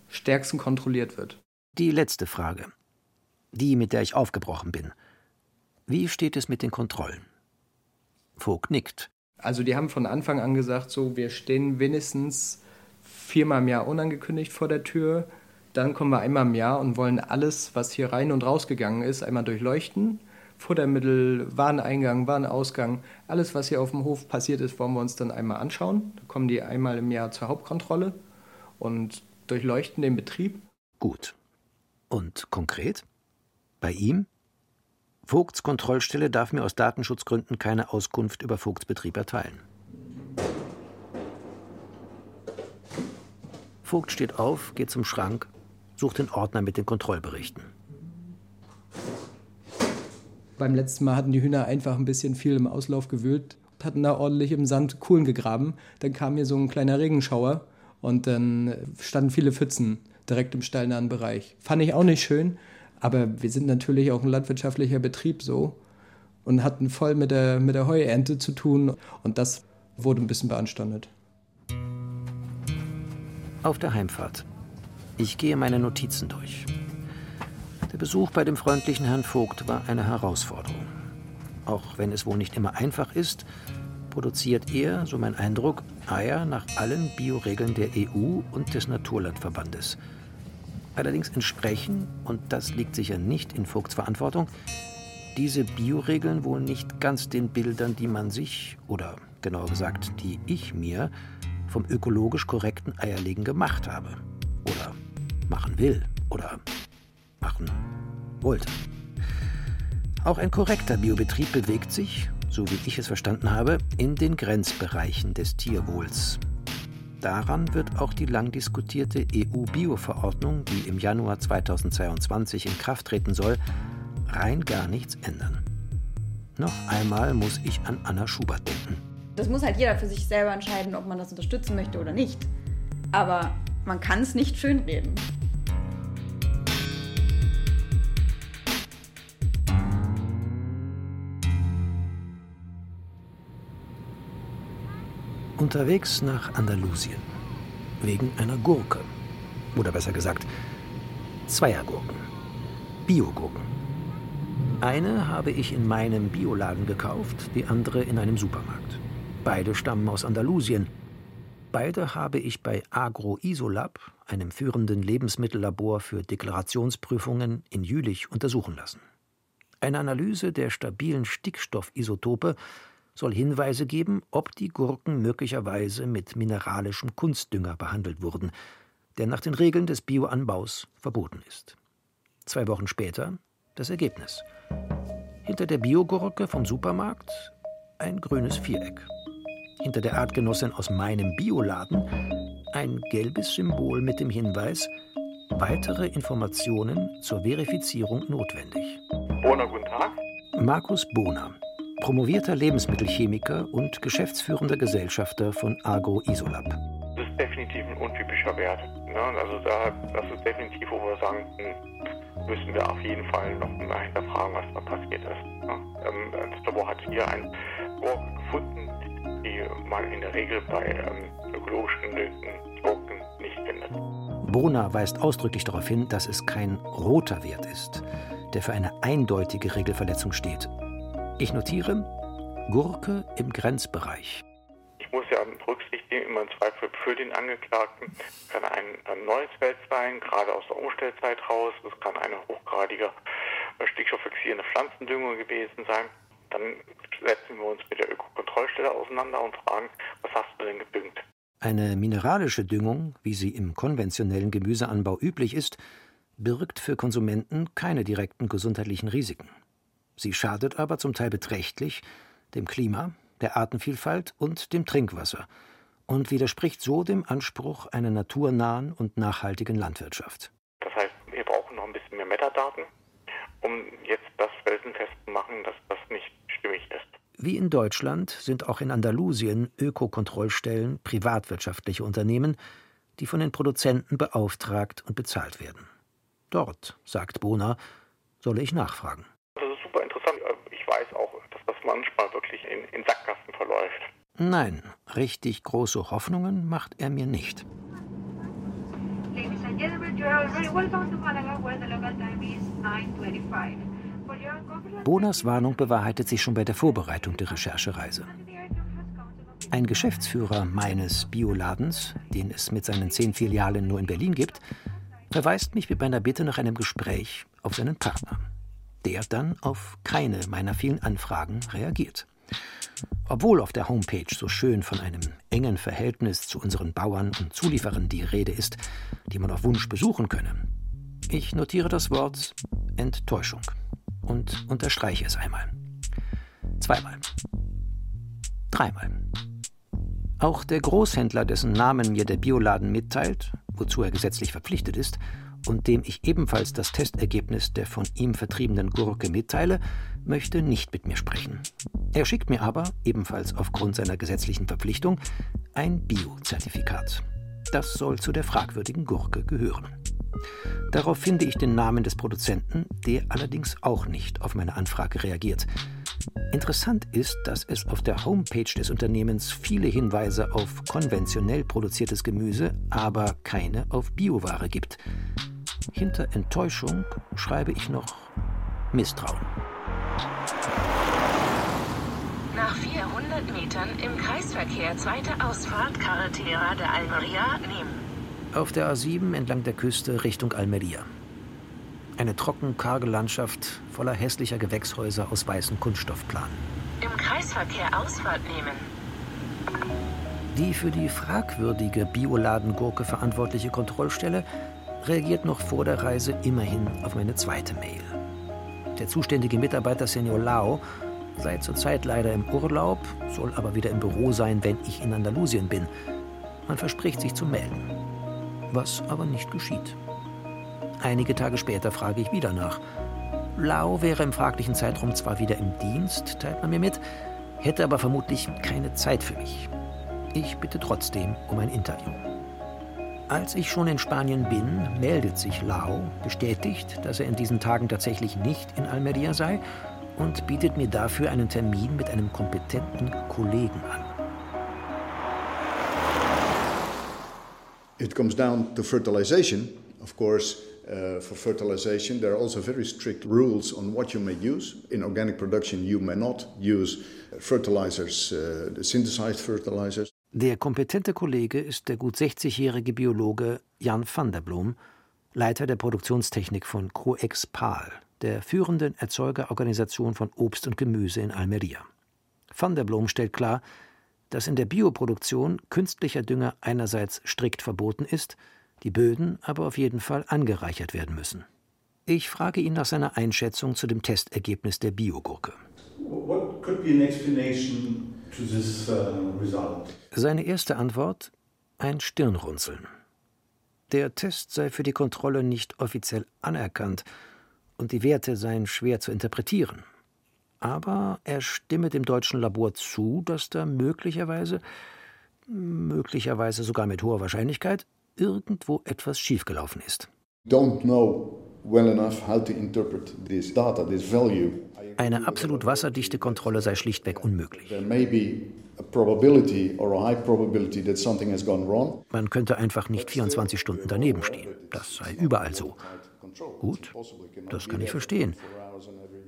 stärksten kontrolliert wird.
Die letzte Frage. Die, mit der ich aufgebrochen bin. Wie steht es mit den Kontrollen? Vogt nickt.
Also die haben von Anfang an gesagt, so wir stehen wenigstens viermal im Jahr unangekündigt vor der Tür. Dann kommen wir einmal im Jahr und wollen alles, was hier rein und rausgegangen ist, einmal durchleuchten. Futtermittel, Wareneingang, Warenausgang, alles, was hier auf dem Hof passiert ist, wollen wir uns dann einmal anschauen. Da kommen die einmal im Jahr zur Hauptkontrolle und durchleuchten den Betrieb.
Gut. Und konkret? Bei ihm? Vogts Kontrollstelle darf mir aus Datenschutzgründen keine Auskunft über Vogts Betrieb erteilen. Vogt steht auf, geht zum Schrank, sucht den Ordner mit den Kontrollberichten.
Beim letzten Mal hatten die Hühner einfach ein bisschen viel im Auslauf gewühlt, hatten da ordentlich im Sand Kuhlen gegraben. Dann kam hier so ein kleiner Regenschauer und dann standen viele Pfützen direkt im stallnahen Bereich. Fand ich auch nicht schön, aber wir sind natürlich auch ein landwirtschaftlicher Betrieb so und hatten voll mit der, mit der Heuernte zu tun und das wurde ein bisschen beanstandet.
Auf der Heimfahrt. Ich gehe meine Notizen durch. Der Besuch bei dem freundlichen Herrn Vogt war eine Herausforderung. Auch wenn es wohl nicht immer einfach ist, produziert er, so mein Eindruck, Eier nach allen Bioregeln der EU und des Naturlandverbandes. Allerdings entsprechen, und das liegt sicher nicht in Vogts Verantwortung, diese Bioregeln wohl nicht ganz den Bildern, die man sich, oder genauer gesagt, die ich mir, vom ökologisch korrekten Eierlegen gemacht habe. Oder machen will. Oder machen wollte. Auch ein korrekter Biobetrieb bewegt sich, so wie ich es verstanden habe, in den Grenzbereichen des Tierwohls. Daran wird auch die lang diskutierte EU-Bio-Verordnung, die im Januar 2022 in Kraft treten soll, rein gar nichts ändern. Noch einmal muss ich an Anna Schubert denken.
Das muss halt jeder für sich selber entscheiden, ob man das unterstützen möchte oder nicht. Aber man kann es nicht schönreden.
Unterwegs nach Andalusien. Wegen einer Gurke. Oder besser gesagt, zweier Gurken. Biogurken. Eine habe ich in meinem Bioladen gekauft, die andere in einem Supermarkt. Beide stammen aus Andalusien. Beide habe ich bei Agro Isolab, einem führenden Lebensmittellabor für Deklarationsprüfungen, in Jülich untersuchen lassen. Eine Analyse der stabilen Stickstoffisotope soll Hinweise geben, ob die Gurken möglicherweise mit mineralischem Kunstdünger behandelt wurden, der nach den Regeln des Bioanbaus verboten ist. Zwei Wochen später das Ergebnis. Hinter der Biogurke vom Supermarkt ein grünes Viereck. Hinter der Artgenossin aus meinem Bioladen ein gelbes Symbol mit dem Hinweis Weitere Informationen zur Verifizierung notwendig.
Bohner, guten Tag.
Markus Bohner, promovierter Lebensmittelchemiker und geschäftsführender Gesellschafter von Agro Isolab.
Das ist definitiv ein untypischer Wert. Ne? Also da, das ist definitiv, wo wir sagen, hm, müssen wir auf jeden Fall noch mal hinterfragen, was da passiert ist. Ne? Ähm, das Labor hat hier ein Gurke gefunden, die man in der Regel bei ähm, ökologischen Gurken nicht findet.
Bohner weist ausdrücklich darauf hin, dass es kein roter Wert ist, der für eine eindeutige Regelverletzung steht. Ich notiere Gurke im Grenzbereich.
Ich muss ja berücksichtigen, immer im Zweifel für den Angeklagten, kann ein, ein neues Feld sein, gerade aus der Umstellzeit raus. Es kann eine hochgradige stickstofffixierende Pflanzendüngung gewesen sein. Dann setzen wir uns mit der Ökokontrollstelle auseinander und fragen, was hast du denn gedüngt?
Eine mineralische Düngung, wie sie im konventionellen Gemüseanbau üblich ist, birgt für Konsumenten keine direkten gesundheitlichen Risiken. Sie schadet aber zum Teil beträchtlich dem Klima, der Artenvielfalt und dem Trinkwasser und widerspricht so dem Anspruch einer naturnahen und nachhaltigen Landwirtschaft.
Das heißt, wir brauchen noch ein bisschen mehr Metadaten, um jetzt das felsenfest zu machen, dass das nicht stimmig ist.
Wie in Deutschland sind auch in Andalusien Ökokontrollstellen privatwirtschaftliche Unternehmen, die von den Produzenten beauftragt und bezahlt werden. Dort, sagt Bona, solle ich nachfragen.
Das ist super interessant. Ich weiß auch, dass das manchmal wirklich in, in Sackgassen verläuft.
Nein, richtig große Hoffnungen macht er mir nicht.
Ladies and gentlemen, you are very welcome to Malaga, where the local time is 9.25.
Bonas Warnung bewahrheitet sich schon bei der Vorbereitung der Recherchereise. Ein Geschäftsführer meines Bioladens, den es mit seinen zehn Filialen nur in Berlin gibt, verweist mich mit meiner Bitte nach einem Gespräch auf seinen Partner, der dann auf keine meiner vielen Anfragen reagiert. Obwohl auf der Homepage so schön von einem engen Verhältnis zu unseren Bauern und Zulieferern die Rede ist, die man auf Wunsch besuchen könne. Ich notiere das Wort Enttäuschung und unterstreiche es einmal. Zweimal. Dreimal. Auch der Großhändler, dessen Namen mir der Bioladen mitteilt, wozu er gesetzlich verpflichtet ist, und dem ich ebenfalls das Testergebnis der von ihm vertriebenen Gurke mitteile, möchte nicht mit mir sprechen. Er schickt mir aber, ebenfalls aufgrund seiner gesetzlichen Verpflichtung, ein Bio-Zertifikat. Das soll zu der fragwürdigen Gurke gehören. Darauf finde ich den Namen des Produzenten, der allerdings auch nicht auf meine Anfrage reagiert. Interessant ist, dass es auf der Homepage des Unternehmens viele Hinweise auf konventionell produziertes Gemüse, aber keine auf Bioware gibt. Hinter Enttäuschung schreibe ich noch Misstrauen.
Nach 400 Metern im Kreisverkehr zweite Ausfahrt Carretera de Almeria nehmen.
Auf der A7 entlang der Küste Richtung Almeria. Eine trocken karge Landschaft voller hässlicher Gewächshäuser aus weißen Kunststoffplanen.
Im Kreisverkehr Ausfahrt nehmen.
Die für die fragwürdige Bioladengurke verantwortliche Kontrollstelle reagiert noch vor der Reise immerhin auf meine zweite Mail. Der zuständige Mitarbeiter Senor Lao sei zurzeit leider im Urlaub, soll aber wieder im Büro sein, wenn ich in Andalusien bin. Man verspricht sich zu melden was aber nicht geschieht. Einige Tage später frage ich wieder nach. Lau wäre im fraglichen Zeitraum zwar wieder im Dienst, teilt man mir mit, hätte aber vermutlich keine Zeit für mich. Ich bitte trotzdem um ein Interview. Als ich schon in Spanien bin, meldet sich Lau, bestätigt, dass er in diesen Tagen tatsächlich nicht in Almeria sei und bietet mir dafür einen Termin mit einem kompetenten Kollegen an.
It comes down to fertilization. Of course, uh, for fertilization, there are also very strict rules on what you may use. In organic production, you may not use fertilizers, uh, synthesized fertilizers.
Der kompetente Kollege ist der gut 60-jährige Biologe Jan van der Blom, Leiter der Produktionstechnik von Coex Pal, der führenden Erzeugerorganisation von Obst und Gemüse in Almeria. Van der Blom stellt klar, dass in der Bioproduktion künstlicher Dünger einerseits strikt verboten ist, die Böden aber auf jeden Fall angereichert werden müssen. Ich frage ihn nach seiner Einschätzung zu dem Testergebnis der Biogurke.
What could be an explanation
Seine erste Antwort ein Stirnrunzeln. Der Test sei für die Kontrolle nicht offiziell anerkannt und die Werte seien schwer zu interpretieren. Aber er stimme dem deutschen Labor zu, dass da möglicherweise, möglicherweise sogar mit hoher Wahrscheinlichkeit, irgendwo etwas schiefgelaufen ist.
Don't know well enough how to interpret this data, this value.
Eine absolut wasserdichte Kontrolle sei schlichtweg unmöglich. Man könnte einfach nicht 24 Stunden daneben stehen. Das sei überall so. Gut, das kann ich verstehen.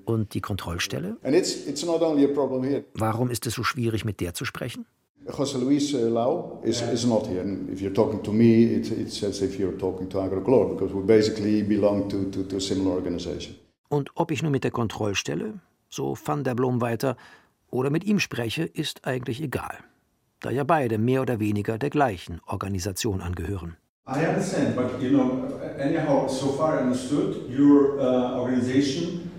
Und die Kontrollstelle? Warum ist es so schwierig, mit der zu sprechen?
José Luis uh, Lau is, is not here. And if you're talking to me, it, it's as if you're talking to AgroClor, because we basically belong to, to, to a similar organization.
Und ob ich nun mit der Kontrollstelle, so Van der Blom weiter, oder mit ihm spreche, ist eigentlich egal, da ja beide mehr oder weniger der gleichen Organisation angehören.
I understand, but you know, anyhow, so far understood, your uh, organization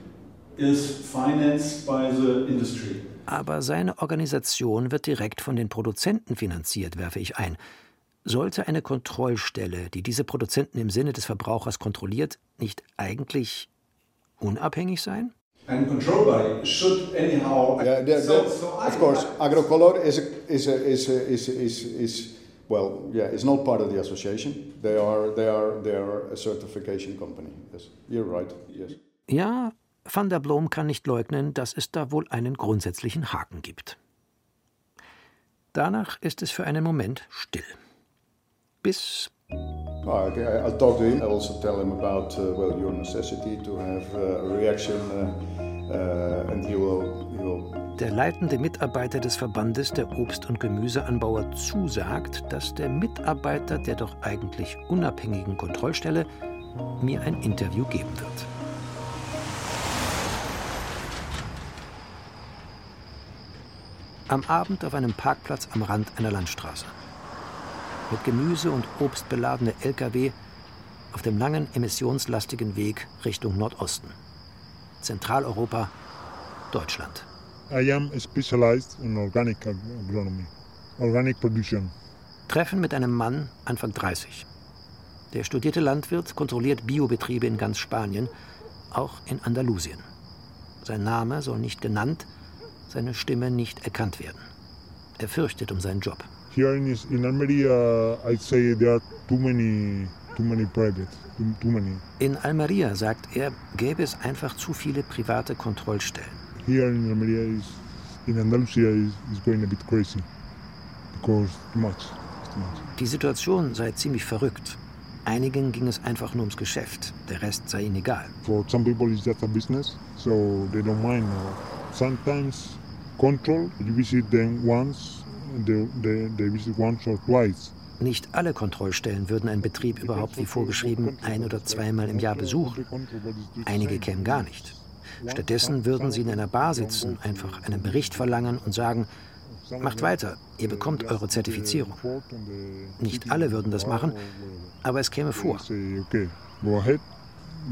is financed by the industry.
Aber seine Organisation wird direkt von den Produzenten finanziert, werfe ich ein. Sollte eine Kontrollstelle, die diese Produzenten im Sinne des Verbrauchers kontrolliert, nicht eigentlich unabhängig sein?
And control body should anyhow.
Yeah,
so,
they're-
so I,
of course, AgroColor is, a, is, a, is, a, is, is, is, well, yeah, it's not part of the association. They are, they are, they are a certification company. Yes, you're right. Yes.
Ja, Van der Blom kann nicht leugnen, dass es da wohl einen grundsätzlichen Haken gibt. Danach ist es für einen Moment still. Bis
Okay, I- I'll talk to him. I'll also tell him about uh, well your necessity to have uh, a reaction, uh, uh, and he will he will
der leitende Mitarbeiter des Verbandes der Obst- und Gemüseanbauer zusagt, dass der Mitarbeiter der doch eigentlich unabhängigen Kontrollstelle mir ein Interview geben wird. Am Abend auf einem Parkplatz am Rand einer Landstraße. Mit Gemüse und Obst beladene Lkw auf dem langen emissionslastigen Weg Richtung Nordosten. Zentraleuropa, Deutschland.
I am specialized in organic ag- agronomy, organic production.
Treffen mit einem Mann Anfang 30. Der studierte Landwirt kontrolliert Biobetriebe in ganz Spanien, auch in Andalusien. Sein Name soll nicht genannt, seine Stimme nicht erkannt werden. Er fürchtet um seinen Job.
Here in, in Almeria, I'd say there are too many, too many private, too, too many.
In Almeria, sagt er, gäbe es einfach zu viele private Kontrollstellen.
Here in Almeria, is, in Andalusia, is, is going a bit crazy because too much, too much.
Die Situation sei ziemlich verrückt. Einigen ging es einfach nur ums Geschäft, der Rest sei ihnen egal.
For some people, it's just a business, so they don't mind. Sometimes control, you visit them once, they, they, they visit once or twice.
Nicht alle Kontrollstellen würden einen Betrieb überhaupt wie vorgeschrieben ein oder zweimal im Jahr besuchen. Einige kämen gar nicht. Stattdessen würden sie in einer Bar sitzen, einfach einen Bericht verlangen und sagen, macht weiter, ihr bekommt eure Zertifizierung. Nicht alle würden das machen, aber es käme vor.
Okay, go ahead,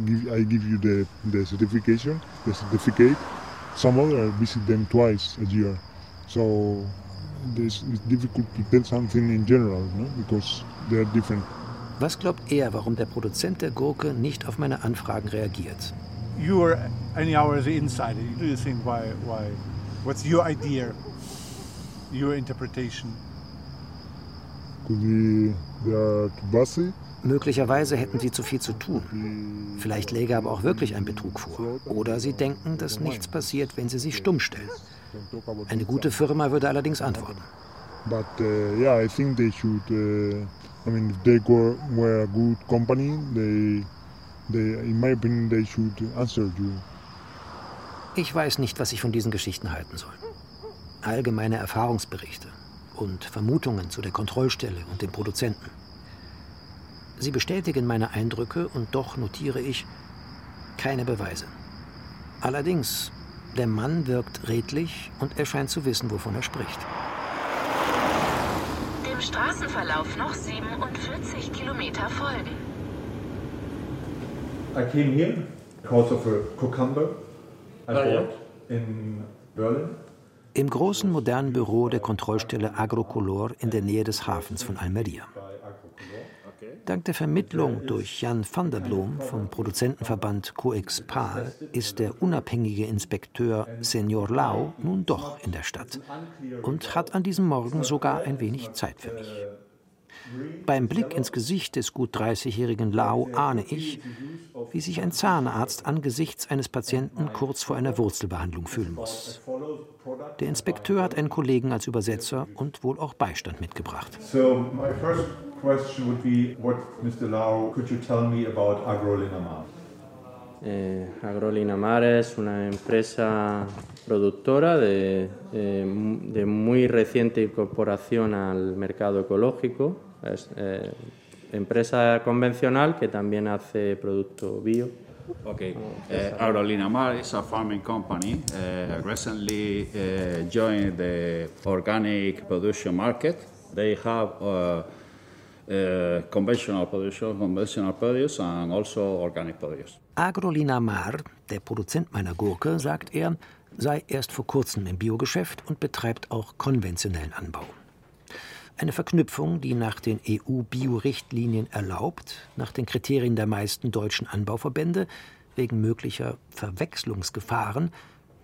I give you the, the certification, the certificate. Some other visit them twice a year. So it's difficult to tell something in general, no? because they are different.
Was glaubt er, warum der Produzent der Gurke nicht auf meine Anfragen reagiert?
You are anyhow as an insider. Do you think why? Why? What's your idea? Your interpretation?
Could be they are too busy.
Möglicherweise hätten sie zu viel zu tun. Vielleicht läge aber auch wirklich ein Betrug vor. Oder sie denken, dass nichts passiert, wenn sie sich stumm stellen. Eine gute Firma würde allerdings antworten.
But uh, yeah, I think they should. Uh, I mean, if they go, were a good company, they, they, in my opinion, they should answer you.
Ich weiß nicht, was ich von diesen Geschichten halten soll. Allgemeine Erfahrungsberichte und Vermutungen zu der Kontrollstelle und dem Produzenten. Sie bestätigen meine Eindrücke und doch notiere ich keine Beweise. Allerdings, der Mann wirkt redlich und er scheint zu wissen, wovon er spricht.
Dem Straßenverlauf noch 47 Kilometer folgen.
I came here because of a cucumber I
Ah,
bought in Berlin.
Im großen modernen Büro der Kontrollstelle Agrocolor in der Nähe des Hafens von Almeria. Dank der Vermittlung durch Jan van der Bloem vom Produzentenverband Coexpal ist der unabhängige Inspekteur Senior Lau nun doch in der Stadt und hat an diesem Morgen sogar ein wenig Zeit für mich. Beim Blick ins Gesicht des gut 30-jährigen Lau ahne ich, wie sich ein Zahnarzt angesichts eines Patienten kurz vor einer Wurzelbehandlung fühlen muss. Der Inspekteur hat einen Kollegen als Übersetzer und wohl auch Beistand mitgebracht.
So, question would be what, Mr. Lau, could you tell me about Agrolinamar?
Eh, Agrolinamar es una empresa productora de, eh, de, muy reciente incorporación al mercado ecológico. Es eh, empresa convencional que también hace producto bio.
Okay, uh, Agrolinamar is a farming company. Uh, recently uh, joined the organic production market. They have uh, conventional production, conventional produce and also organic produce.
Agrolinamar, der Produzent meiner Gurke, sagt er, sei erst vor kurzem im Biogeschäft und betreibt auch konventionellen Anbau. Eine Verknüpfung, die nach den EU-Bio-Richtlinien erlaubt, nach den Kriterien der meisten deutschen Anbauverbände, wegen möglicher Verwechslungsgefahren,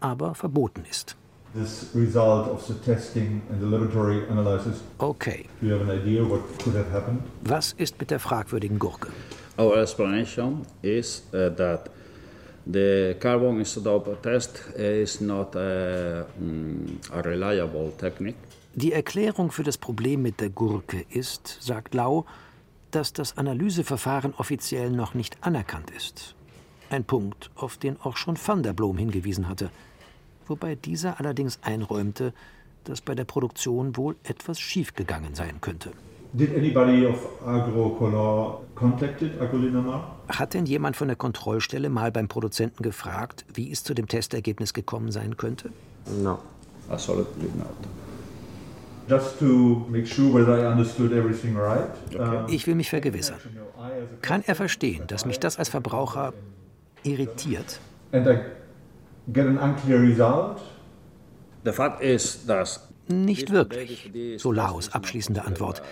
aber verboten ist.
This result of the testing and the laboratory analysis.
Okay.
Do you have an idea what could have happened?
Was ist mit der fragwürdigen Gurke?
Our explanation is uh, that the carbon isotope test is not a, um, a reliable technique.
Die Erklärung für das Problem mit der Gurke ist, sagt Lau, dass das Analyseverfahren offiziell noch nicht anerkannt ist. Ein Punkt, auf den auch schon Van der Blom hingewiesen hatte. Wobei dieser allerdings einräumte, dass bei der Produktion wohl etwas schiefgegangen sein könnte.
Did anybody of Agrocolor contacted Agrolinamar?
Hat denn jemand von der Kontrollstelle mal beim Produzenten gefragt, wie es zu dem Testergebnis gekommen sein könnte?
No, absolutely not.
Just to make sure whether I understood everything right.
Okay. Ich will mich vergewissern. Kann er verstehen, dass mich das als Verbraucher irritiert?
And I get an unclear result?
The fact is that
Nicht wirklich, so Laos abschließende Antwort.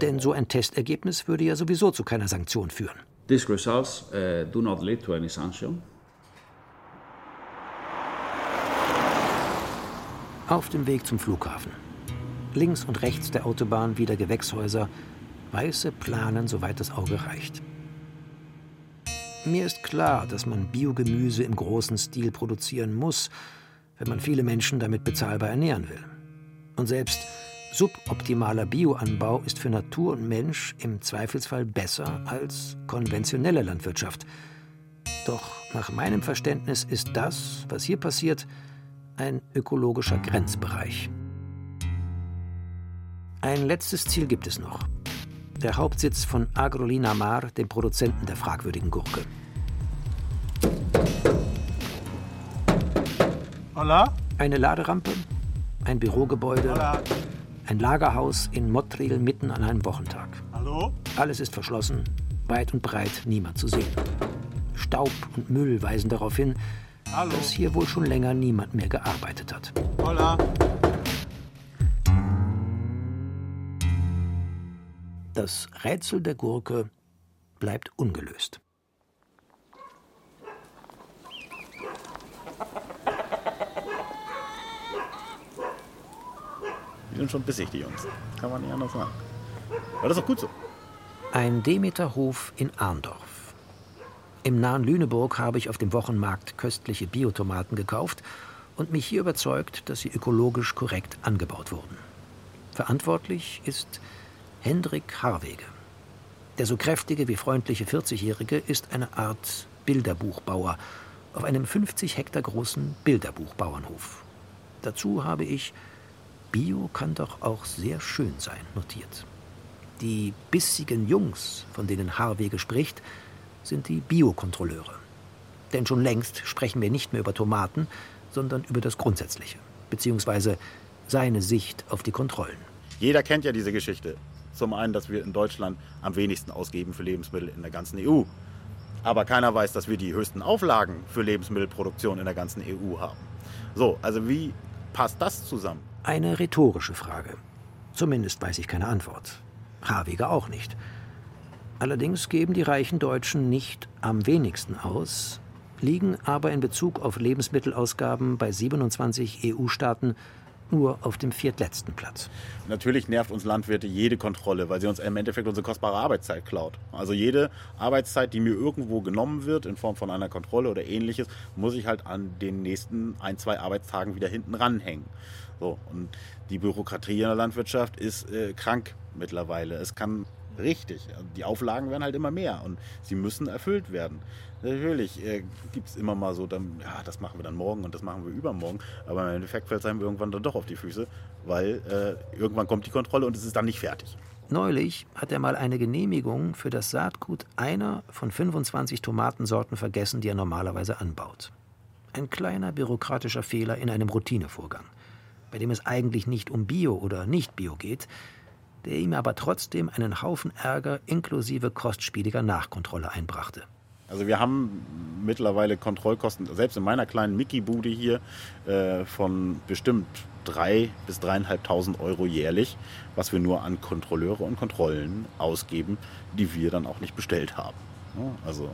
Denn so ein Testergebnis würde ja sowieso zu keiner Sanktion führen.
These results uh, do not lead to any sanction.
Auf dem Weg zum Flughafen. Links und rechts der Autobahn wieder Gewächshäuser, weiße Planen, soweit das Auge reicht. Mir ist klar, dass man Biogemüse im großen Stil produzieren muss, wenn man viele Menschen damit bezahlbar ernähren will. Und selbst suboptimaler Bioanbau ist für Natur und Mensch im Zweifelsfall besser als konventionelle Landwirtschaft. Doch nach meinem Verständnis ist das, was hier passiert, ein ökologischer Grenzbereich. Ein letztes Ziel gibt es noch. Der Hauptsitz von Agrolinamar, dem Produzenten der fragwürdigen Gurke.
Hola?
Eine Laderampe, ein Bürogebäude,
Hola.
ein Lagerhaus in Mottregel mitten an einem Wochentag.
Hallo?
Alles ist verschlossen, weit und breit niemand zu sehen. Staub und Müll weisen darauf hin,
Hallo?
dass hier wohl schon länger niemand mehr gearbeitet hat.
Hola?
Das Rätsel der Gurke bleibt ungelöst.
Die sind schon bissig, die Jungs. Kann man nicht anders sagen. Aber das ist auch gut so.
Ein Demeterhof in Arndorf. Im nahen Lüneburg habe ich auf dem Wochenmarkt köstliche Biotomaten gekauft und mich hier überzeugt, dass sie ökologisch korrekt angebaut wurden. Verantwortlich ist Hendrik Harwege. Der so kräftige wie freundliche 40-Jährige ist eine Art Bilderbuchbauer auf einem 50 Hektar großen Bilderbuchbauernhof. Dazu habe ich Bio kann doch auch sehr schön sein notiert. Die bissigen Jungs, von denen Harwege spricht, sind die Biokontrolleure. Denn schon längst sprechen wir nicht mehr über Tomaten, sondern über das Grundsätzliche, beziehungsweise seine Sicht auf die Kontrollen.
Jeder kennt ja diese Geschichte. Zum einen, dass wir in Deutschland am wenigsten ausgeben für Lebensmittel in der ganzen EU. Aber keiner weiß, dass wir die höchsten Auflagen für Lebensmittelproduktion in der ganzen EU haben. So, also wie passt das zusammen?
Eine rhetorische Frage. Zumindest weiß ich keine Antwort. Haviger auch nicht. Allerdings geben die reichen Deutschen nicht am wenigsten aus, liegen aber in Bezug auf Lebensmittelausgaben bei 27 EU-Staaten nur auf dem viertletzten Platz.
Natürlich nervt uns Landwirte jede Kontrolle, weil sie uns im Endeffekt unsere kostbare Arbeitszeit klaut. Also jede Arbeitszeit, die mir irgendwo genommen wird in Form von einer Kontrolle oder ähnliches, muss ich halt an den nächsten ein, zwei Arbeitstagen wieder hinten ranhängen. So, und die Bürokratie in der Landwirtschaft ist äh, krank mittlerweile. Es kann richtig, die Auflagen werden halt immer mehr und sie müssen erfüllt werden. Natürlich äh, gibt es immer mal so, dann, ja, das machen wir dann morgen und das machen wir übermorgen. Aber im Endeffekt fällt es einem irgendwann dann doch auf die Füße, weil äh, irgendwann kommt die Kontrolle und es ist dann nicht fertig.
Neulich hat er mal eine Genehmigung für das Saatgut einer von 25 Tomatensorten vergessen, die er normalerweise anbaut. Ein kleiner bürokratischer Fehler in einem Routinevorgang, bei dem es eigentlich nicht um Bio oder Nicht-Bio geht, der ihm aber trotzdem einen Haufen Ärger inklusive kostspieliger Nachkontrolle einbrachte.
Also wir haben mittlerweile Kontrollkosten, selbst in meiner kleinen Mickey-Bude hier, äh, von bestimmt drei bis dreieinhalbtausend Euro jährlich, was wir nur an Kontrolleure und Kontrollen ausgeben, die wir dann auch nicht bestellt haben. Also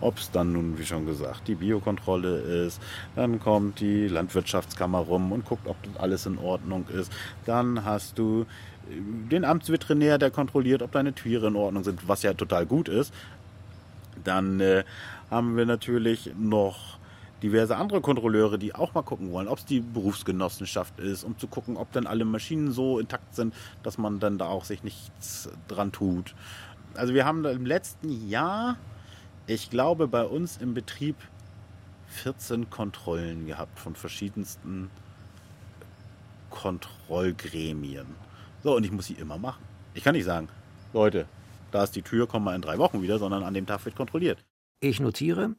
ob es dann nun, wie schon gesagt, die Biokontrolle ist, dann kommt die Landwirtschaftskammer rum und guckt, ob das alles in Ordnung ist. Dann hast du den Amtsveterinär, der kontrolliert, ob deine Tiere in Ordnung sind, was ja total gut ist. Dann äh, haben wir natürlich noch diverse andere Kontrolleure, die auch mal gucken wollen, ob es die Berufsgenossenschaft ist, um zu gucken, ob dann alle Maschinen so intakt sind, dass man dann da auch sich nichts dran tut. Also wir haben im letzten Jahr, ich glaube, bei uns im Betrieb 14 Kontrollen gehabt von verschiedensten Kontrollgremien. So, und ich muss sie immer machen. Ich kann nicht sagen, Leute, da ist die Tür, kommen wir in drei Wochen wieder, sondern an dem Tag wird kontrolliert.
Ich notiere,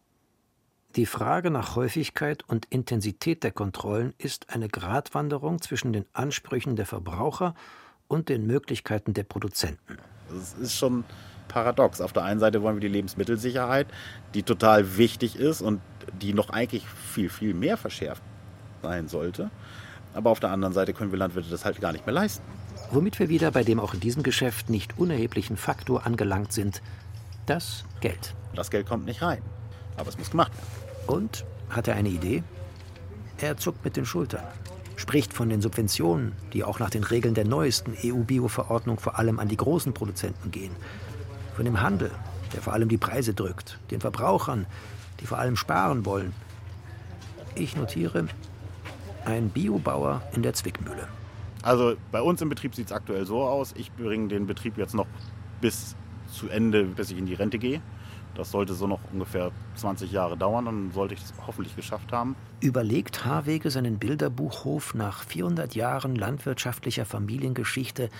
die Frage nach Häufigkeit und Intensität der Kontrollen ist eine Gratwanderung zwischen den Ansprüchen der Verbraucher und den Möglichkeiten der Produzenten.
Es ist schon paradox. Auf der einen Seite wollen wir die Lebensmittelsicherheit, die total wichtig ist und die noch eigentlich viel, viel mehr verschärft sein sollte. Aber auf der anderen Seite können wir Landwirte das halt gar nicht mehr leisten.
Womit wir wieder bei dem auch in diesem Geschäft nicht unerheblichen Faktor angelangt sind, das Geld.
Das Geld kommt nicht rein, aber es muss gemacht werden.
Und hat er eine Idee? Er zuckt mit den Schultern, spricht von den Subventionen, die auch nach den Regeln der neuesten EU-Bio-Verordnung vor allem an die großen Produzenten gehen, von dem Handel, der vor allem die Preise drückt, den Verbrauchern, die vor allem sparen wollen. Ich notiere, ein Biobauer in der Zwickmühle.
Also bei uns im Betrieb sieht es aktuell so aus. Ich bringe den Betrieb jetzt noch bis zu Ende, bis ich in die Rente gehe. Das sollte so noch ungefähr 20 Jahre dauern, dann sollte ich es hoffentlich geschafft haben.
Überlegt Harwege seinen Bilderbuchhof nach 400 Jahren landwirtschaftlicher Familiengeschichte,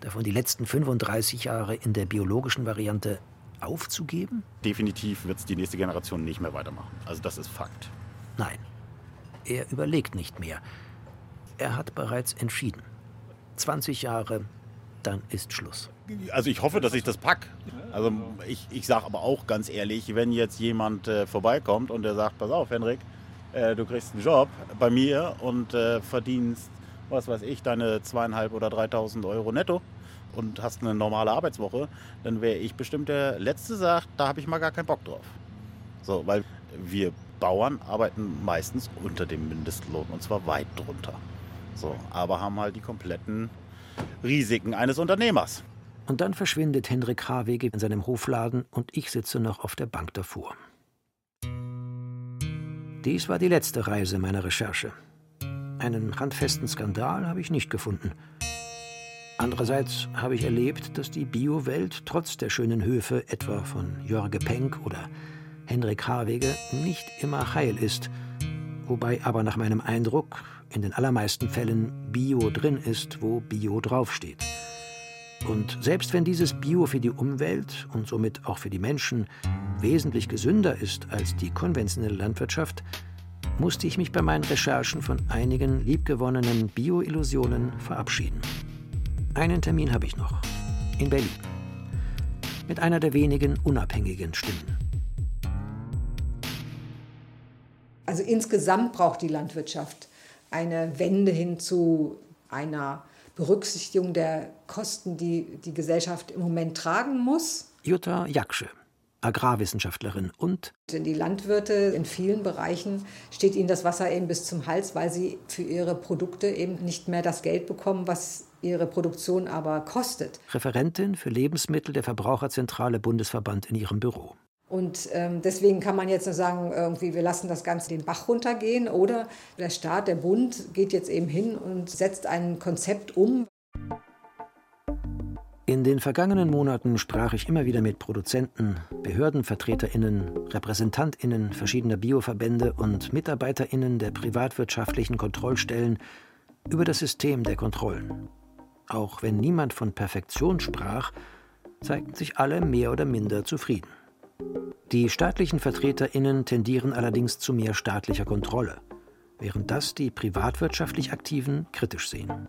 davon die letzten 35 Jahre in der biologischen Variante, aufzugeben?
Definitiv wird es die nächste Generation nicht mehr weitermachen. Also das ist Fakt.
Nein, er überlegt nicht mehr. Er hat bereits entschieden. 20 Jahre, dann ist Schluss.
Also ich hoffe, dass ich das pack. Also ich, ich sage aber auch ganz ehrlich, wenn jetzt jemand äh, vorbeikommt und der sagt, pass auf, Henrik, äh, du kriegst einen Job bei mir und äh, verdienst, was weiß ich, deine zweieinhalb oder 3.000 Euro netto und hast eine normale Arbeitswoche, dann wäre ich bestimmt der Letzte, sagt, da habe ich mal gar keinen Bock drauf. So, weil wir Bauern arbeiten meistens unter dem Mindestlohn und zwar weit drunter. So, aber haben halt die kompletten Risiken eines Unternehmers.
Und dann verschwindet Hendrik Harwege in seinem Hofladen und ich sitze noch auf der Bank davor. Dies war die letzte Reise meiner Recherche. Einen handfesten Skandal habe ich nicht gefunden. Andererseits habe ich erlebt, dass die Bio-Welt trotz der schönen Höfe etwa von Jörge Penck oder Henrik Harwege nicht immer heil ist, wobei aber nach meinem Eindruck in den allermeisten Fällen Bio drin ist, wo Bio draufsteht. Und selbst wenn dieses Bio für die Umwelt und somit auch für die Menschen wesentlich gesünder ist als die konventionelle Landwirtschaft, musste ich mich bei meinen Recherchen von einigen liebgewonnenen Bio-Illusionen verabschieden. Einen Termin habe ich noch. In Berlin. Mit einer der wenigen unabhängigen Stimmen.
Also insgesamt braucht die Landwirtschaft
eine Wende hin zu einer Berücksichtigung der Kosten, die die Gesellschaft im Moment tragen muss.
Jutta Jaksche, Agrarwissenschaftlerin und
Denn die Landwirte in vielen Bereichen steht ihnen das Wasser eben bis zum Hals, weil sie für ihre Produkte eben nicht mehr das Geld bekommen, was ihre Produktion aber kostet.
Referentin für Lebensmittel der Verbraucherzentrale Bundesverband in ihrem Büro.
Und ähm, deswegen kann man jetzt nur sagen, irgendwie, wir lassen das Ganze den Bach runtergehen oder der Staat, der Bund geht jetzt eben hin und setzt ein Konzept um.
In den vergangenen Monaten sprach ich immer wieder mit Produzenten, Behördenvertreterinnen, Repräsentantinnen verschiedener Bioverbände und Mitarbeiterinnen der privatwirtschaftlichen Kontrollstellen über das System der Kontrollen. Auch wenn niemand von Perfektion sprach, zeigten sich alle mehr oder minder zufrieden. Die staatlichen Vertreterinnen tendieren allerdings zu mehr staatlicher Kontrolle, während das die privatwirtschaftlich Aktiven kritisch sehen.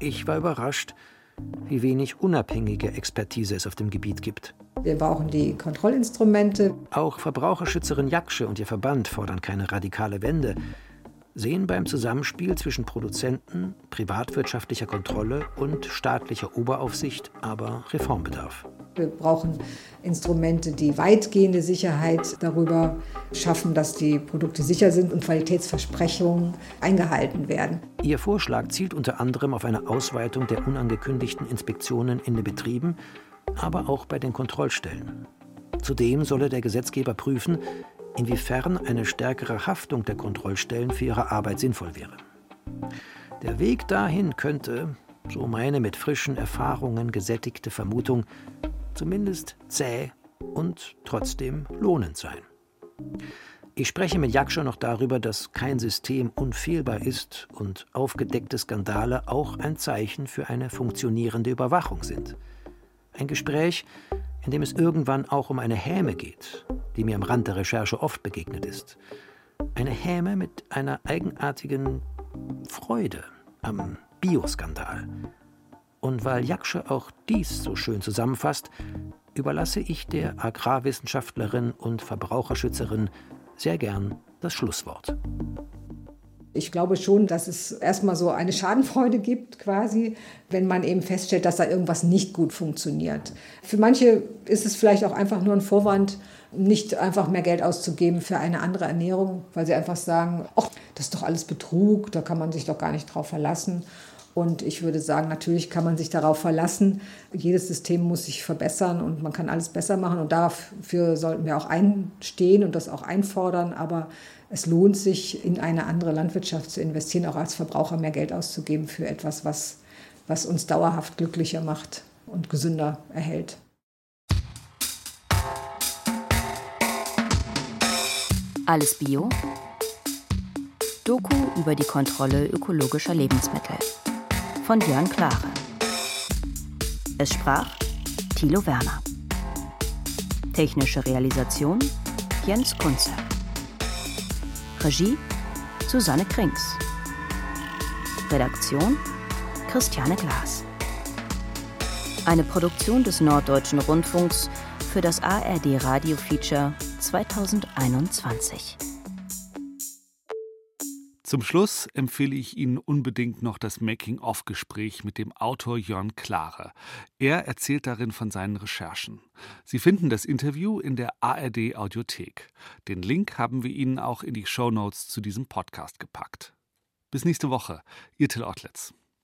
Ich war überrascht, wie wenig unabhängige Expertise es auf dem Gebiet gibt.
Wir brauchen die Kontrollinstrumente.
Auch Verbraucherschützerin Jaksche und ihr Verband fordern keine radikale Wende, sehen beim Zusammenspiel zwischen Produzenten, privatwirtschaftlicher Kontrolle und staatlicher Oberaufsicht aber Reformbedarf.
Wir brauchen Instrumente, die weitgehende Sicherheit darüber schaffen, dass die Produkte sicher sind und Qualitätsversprechungen eingehalten werden.
Ihr Vorschlag zielt unter anderem auf eine Ausweitung der unangekündigten Inspektionen in den Betrieben, aber auch bei den Kontrollstellen. Zudem solle der Gesetzgeber prüfen, inwiefern eine stärkere Haftung der Kontrollstellen für ihre Arbeit sinnvoll wäre. Der Weg dahin könnte, so meine mit frischen Erfahrungen gesättigte Vermutung, zumindest zäh und trotzdem lohnend sein. Ich spreche mit Jakscha noch darüber, dass kein System unfehlbar ist und aufgedeckte Skandale auch ein Zeichen für eine funktionierende Überwachung sind. Ein Gespräch, in dem es irgendwann auch um eine Häme geht, die mir am Rand der Recherche oft begegnet ist. Eine Häme mit einer eigenartigen Freude am Bioskandal. Und weil Jaksche auch dies so schön zusammenfasst, überlasse ich der Agrarwissenschaftlerin und Verbraucherschützerin sehr gern das Schlusswort.
Ich glaube schon, dass es erstmal so eine Schadenfreude gibt, quasi, wenn man eben feststellt, dass da irgendwas nicht gut funktioniert. Für manche ist es vielleicht auch einfach nur ein Vorwand, nicht einfach mehr Geld auszugeben für eine andere Ernährung, weil sie einfach sagen, ach, das ist doch alles Betrug, da kann man sich doch gar nicht drauf verlassen. Und ich würde sagen, natürlich kann man sich darauf verlassen. Jedes System muss sich verbessern und man kann alles besser machen. Und dafür sollten wir auch einstehen und das auch einfordern. Aber es lohnt sich, in eine andere Landwirtschaft zu investieren, auch als Verbraucher mehr Geld auszugeben für etwas, was, was uns dauerhaft glücklicher macht und gesünder erhält.
Alles Bio. Doku über die Kontrolle ökologischer Lebensmittel. Von Jörn Klare. Es sprach Thilo Werner. Technische Realisation Jens Kunze. Regie Susanne Krings. Redaktion Christiane Glas. Eine Produktion des Norddeutschen Rundfunks für das ARD Radio Feature 2021.
Zum Schluss empfehle ich Ihnen unbedingt noch das Making-of-Gespräch mit dem Autor Jörn Klare. Er erzählt darin von seinen Recherchen. Sie finden das Interview in der ARD Audiothek. Den Link haben wir Ihnen auch in die Show Notes zu diesem Podcast gepackt. Bis nächste Woche, Ihr Till Ottlitz.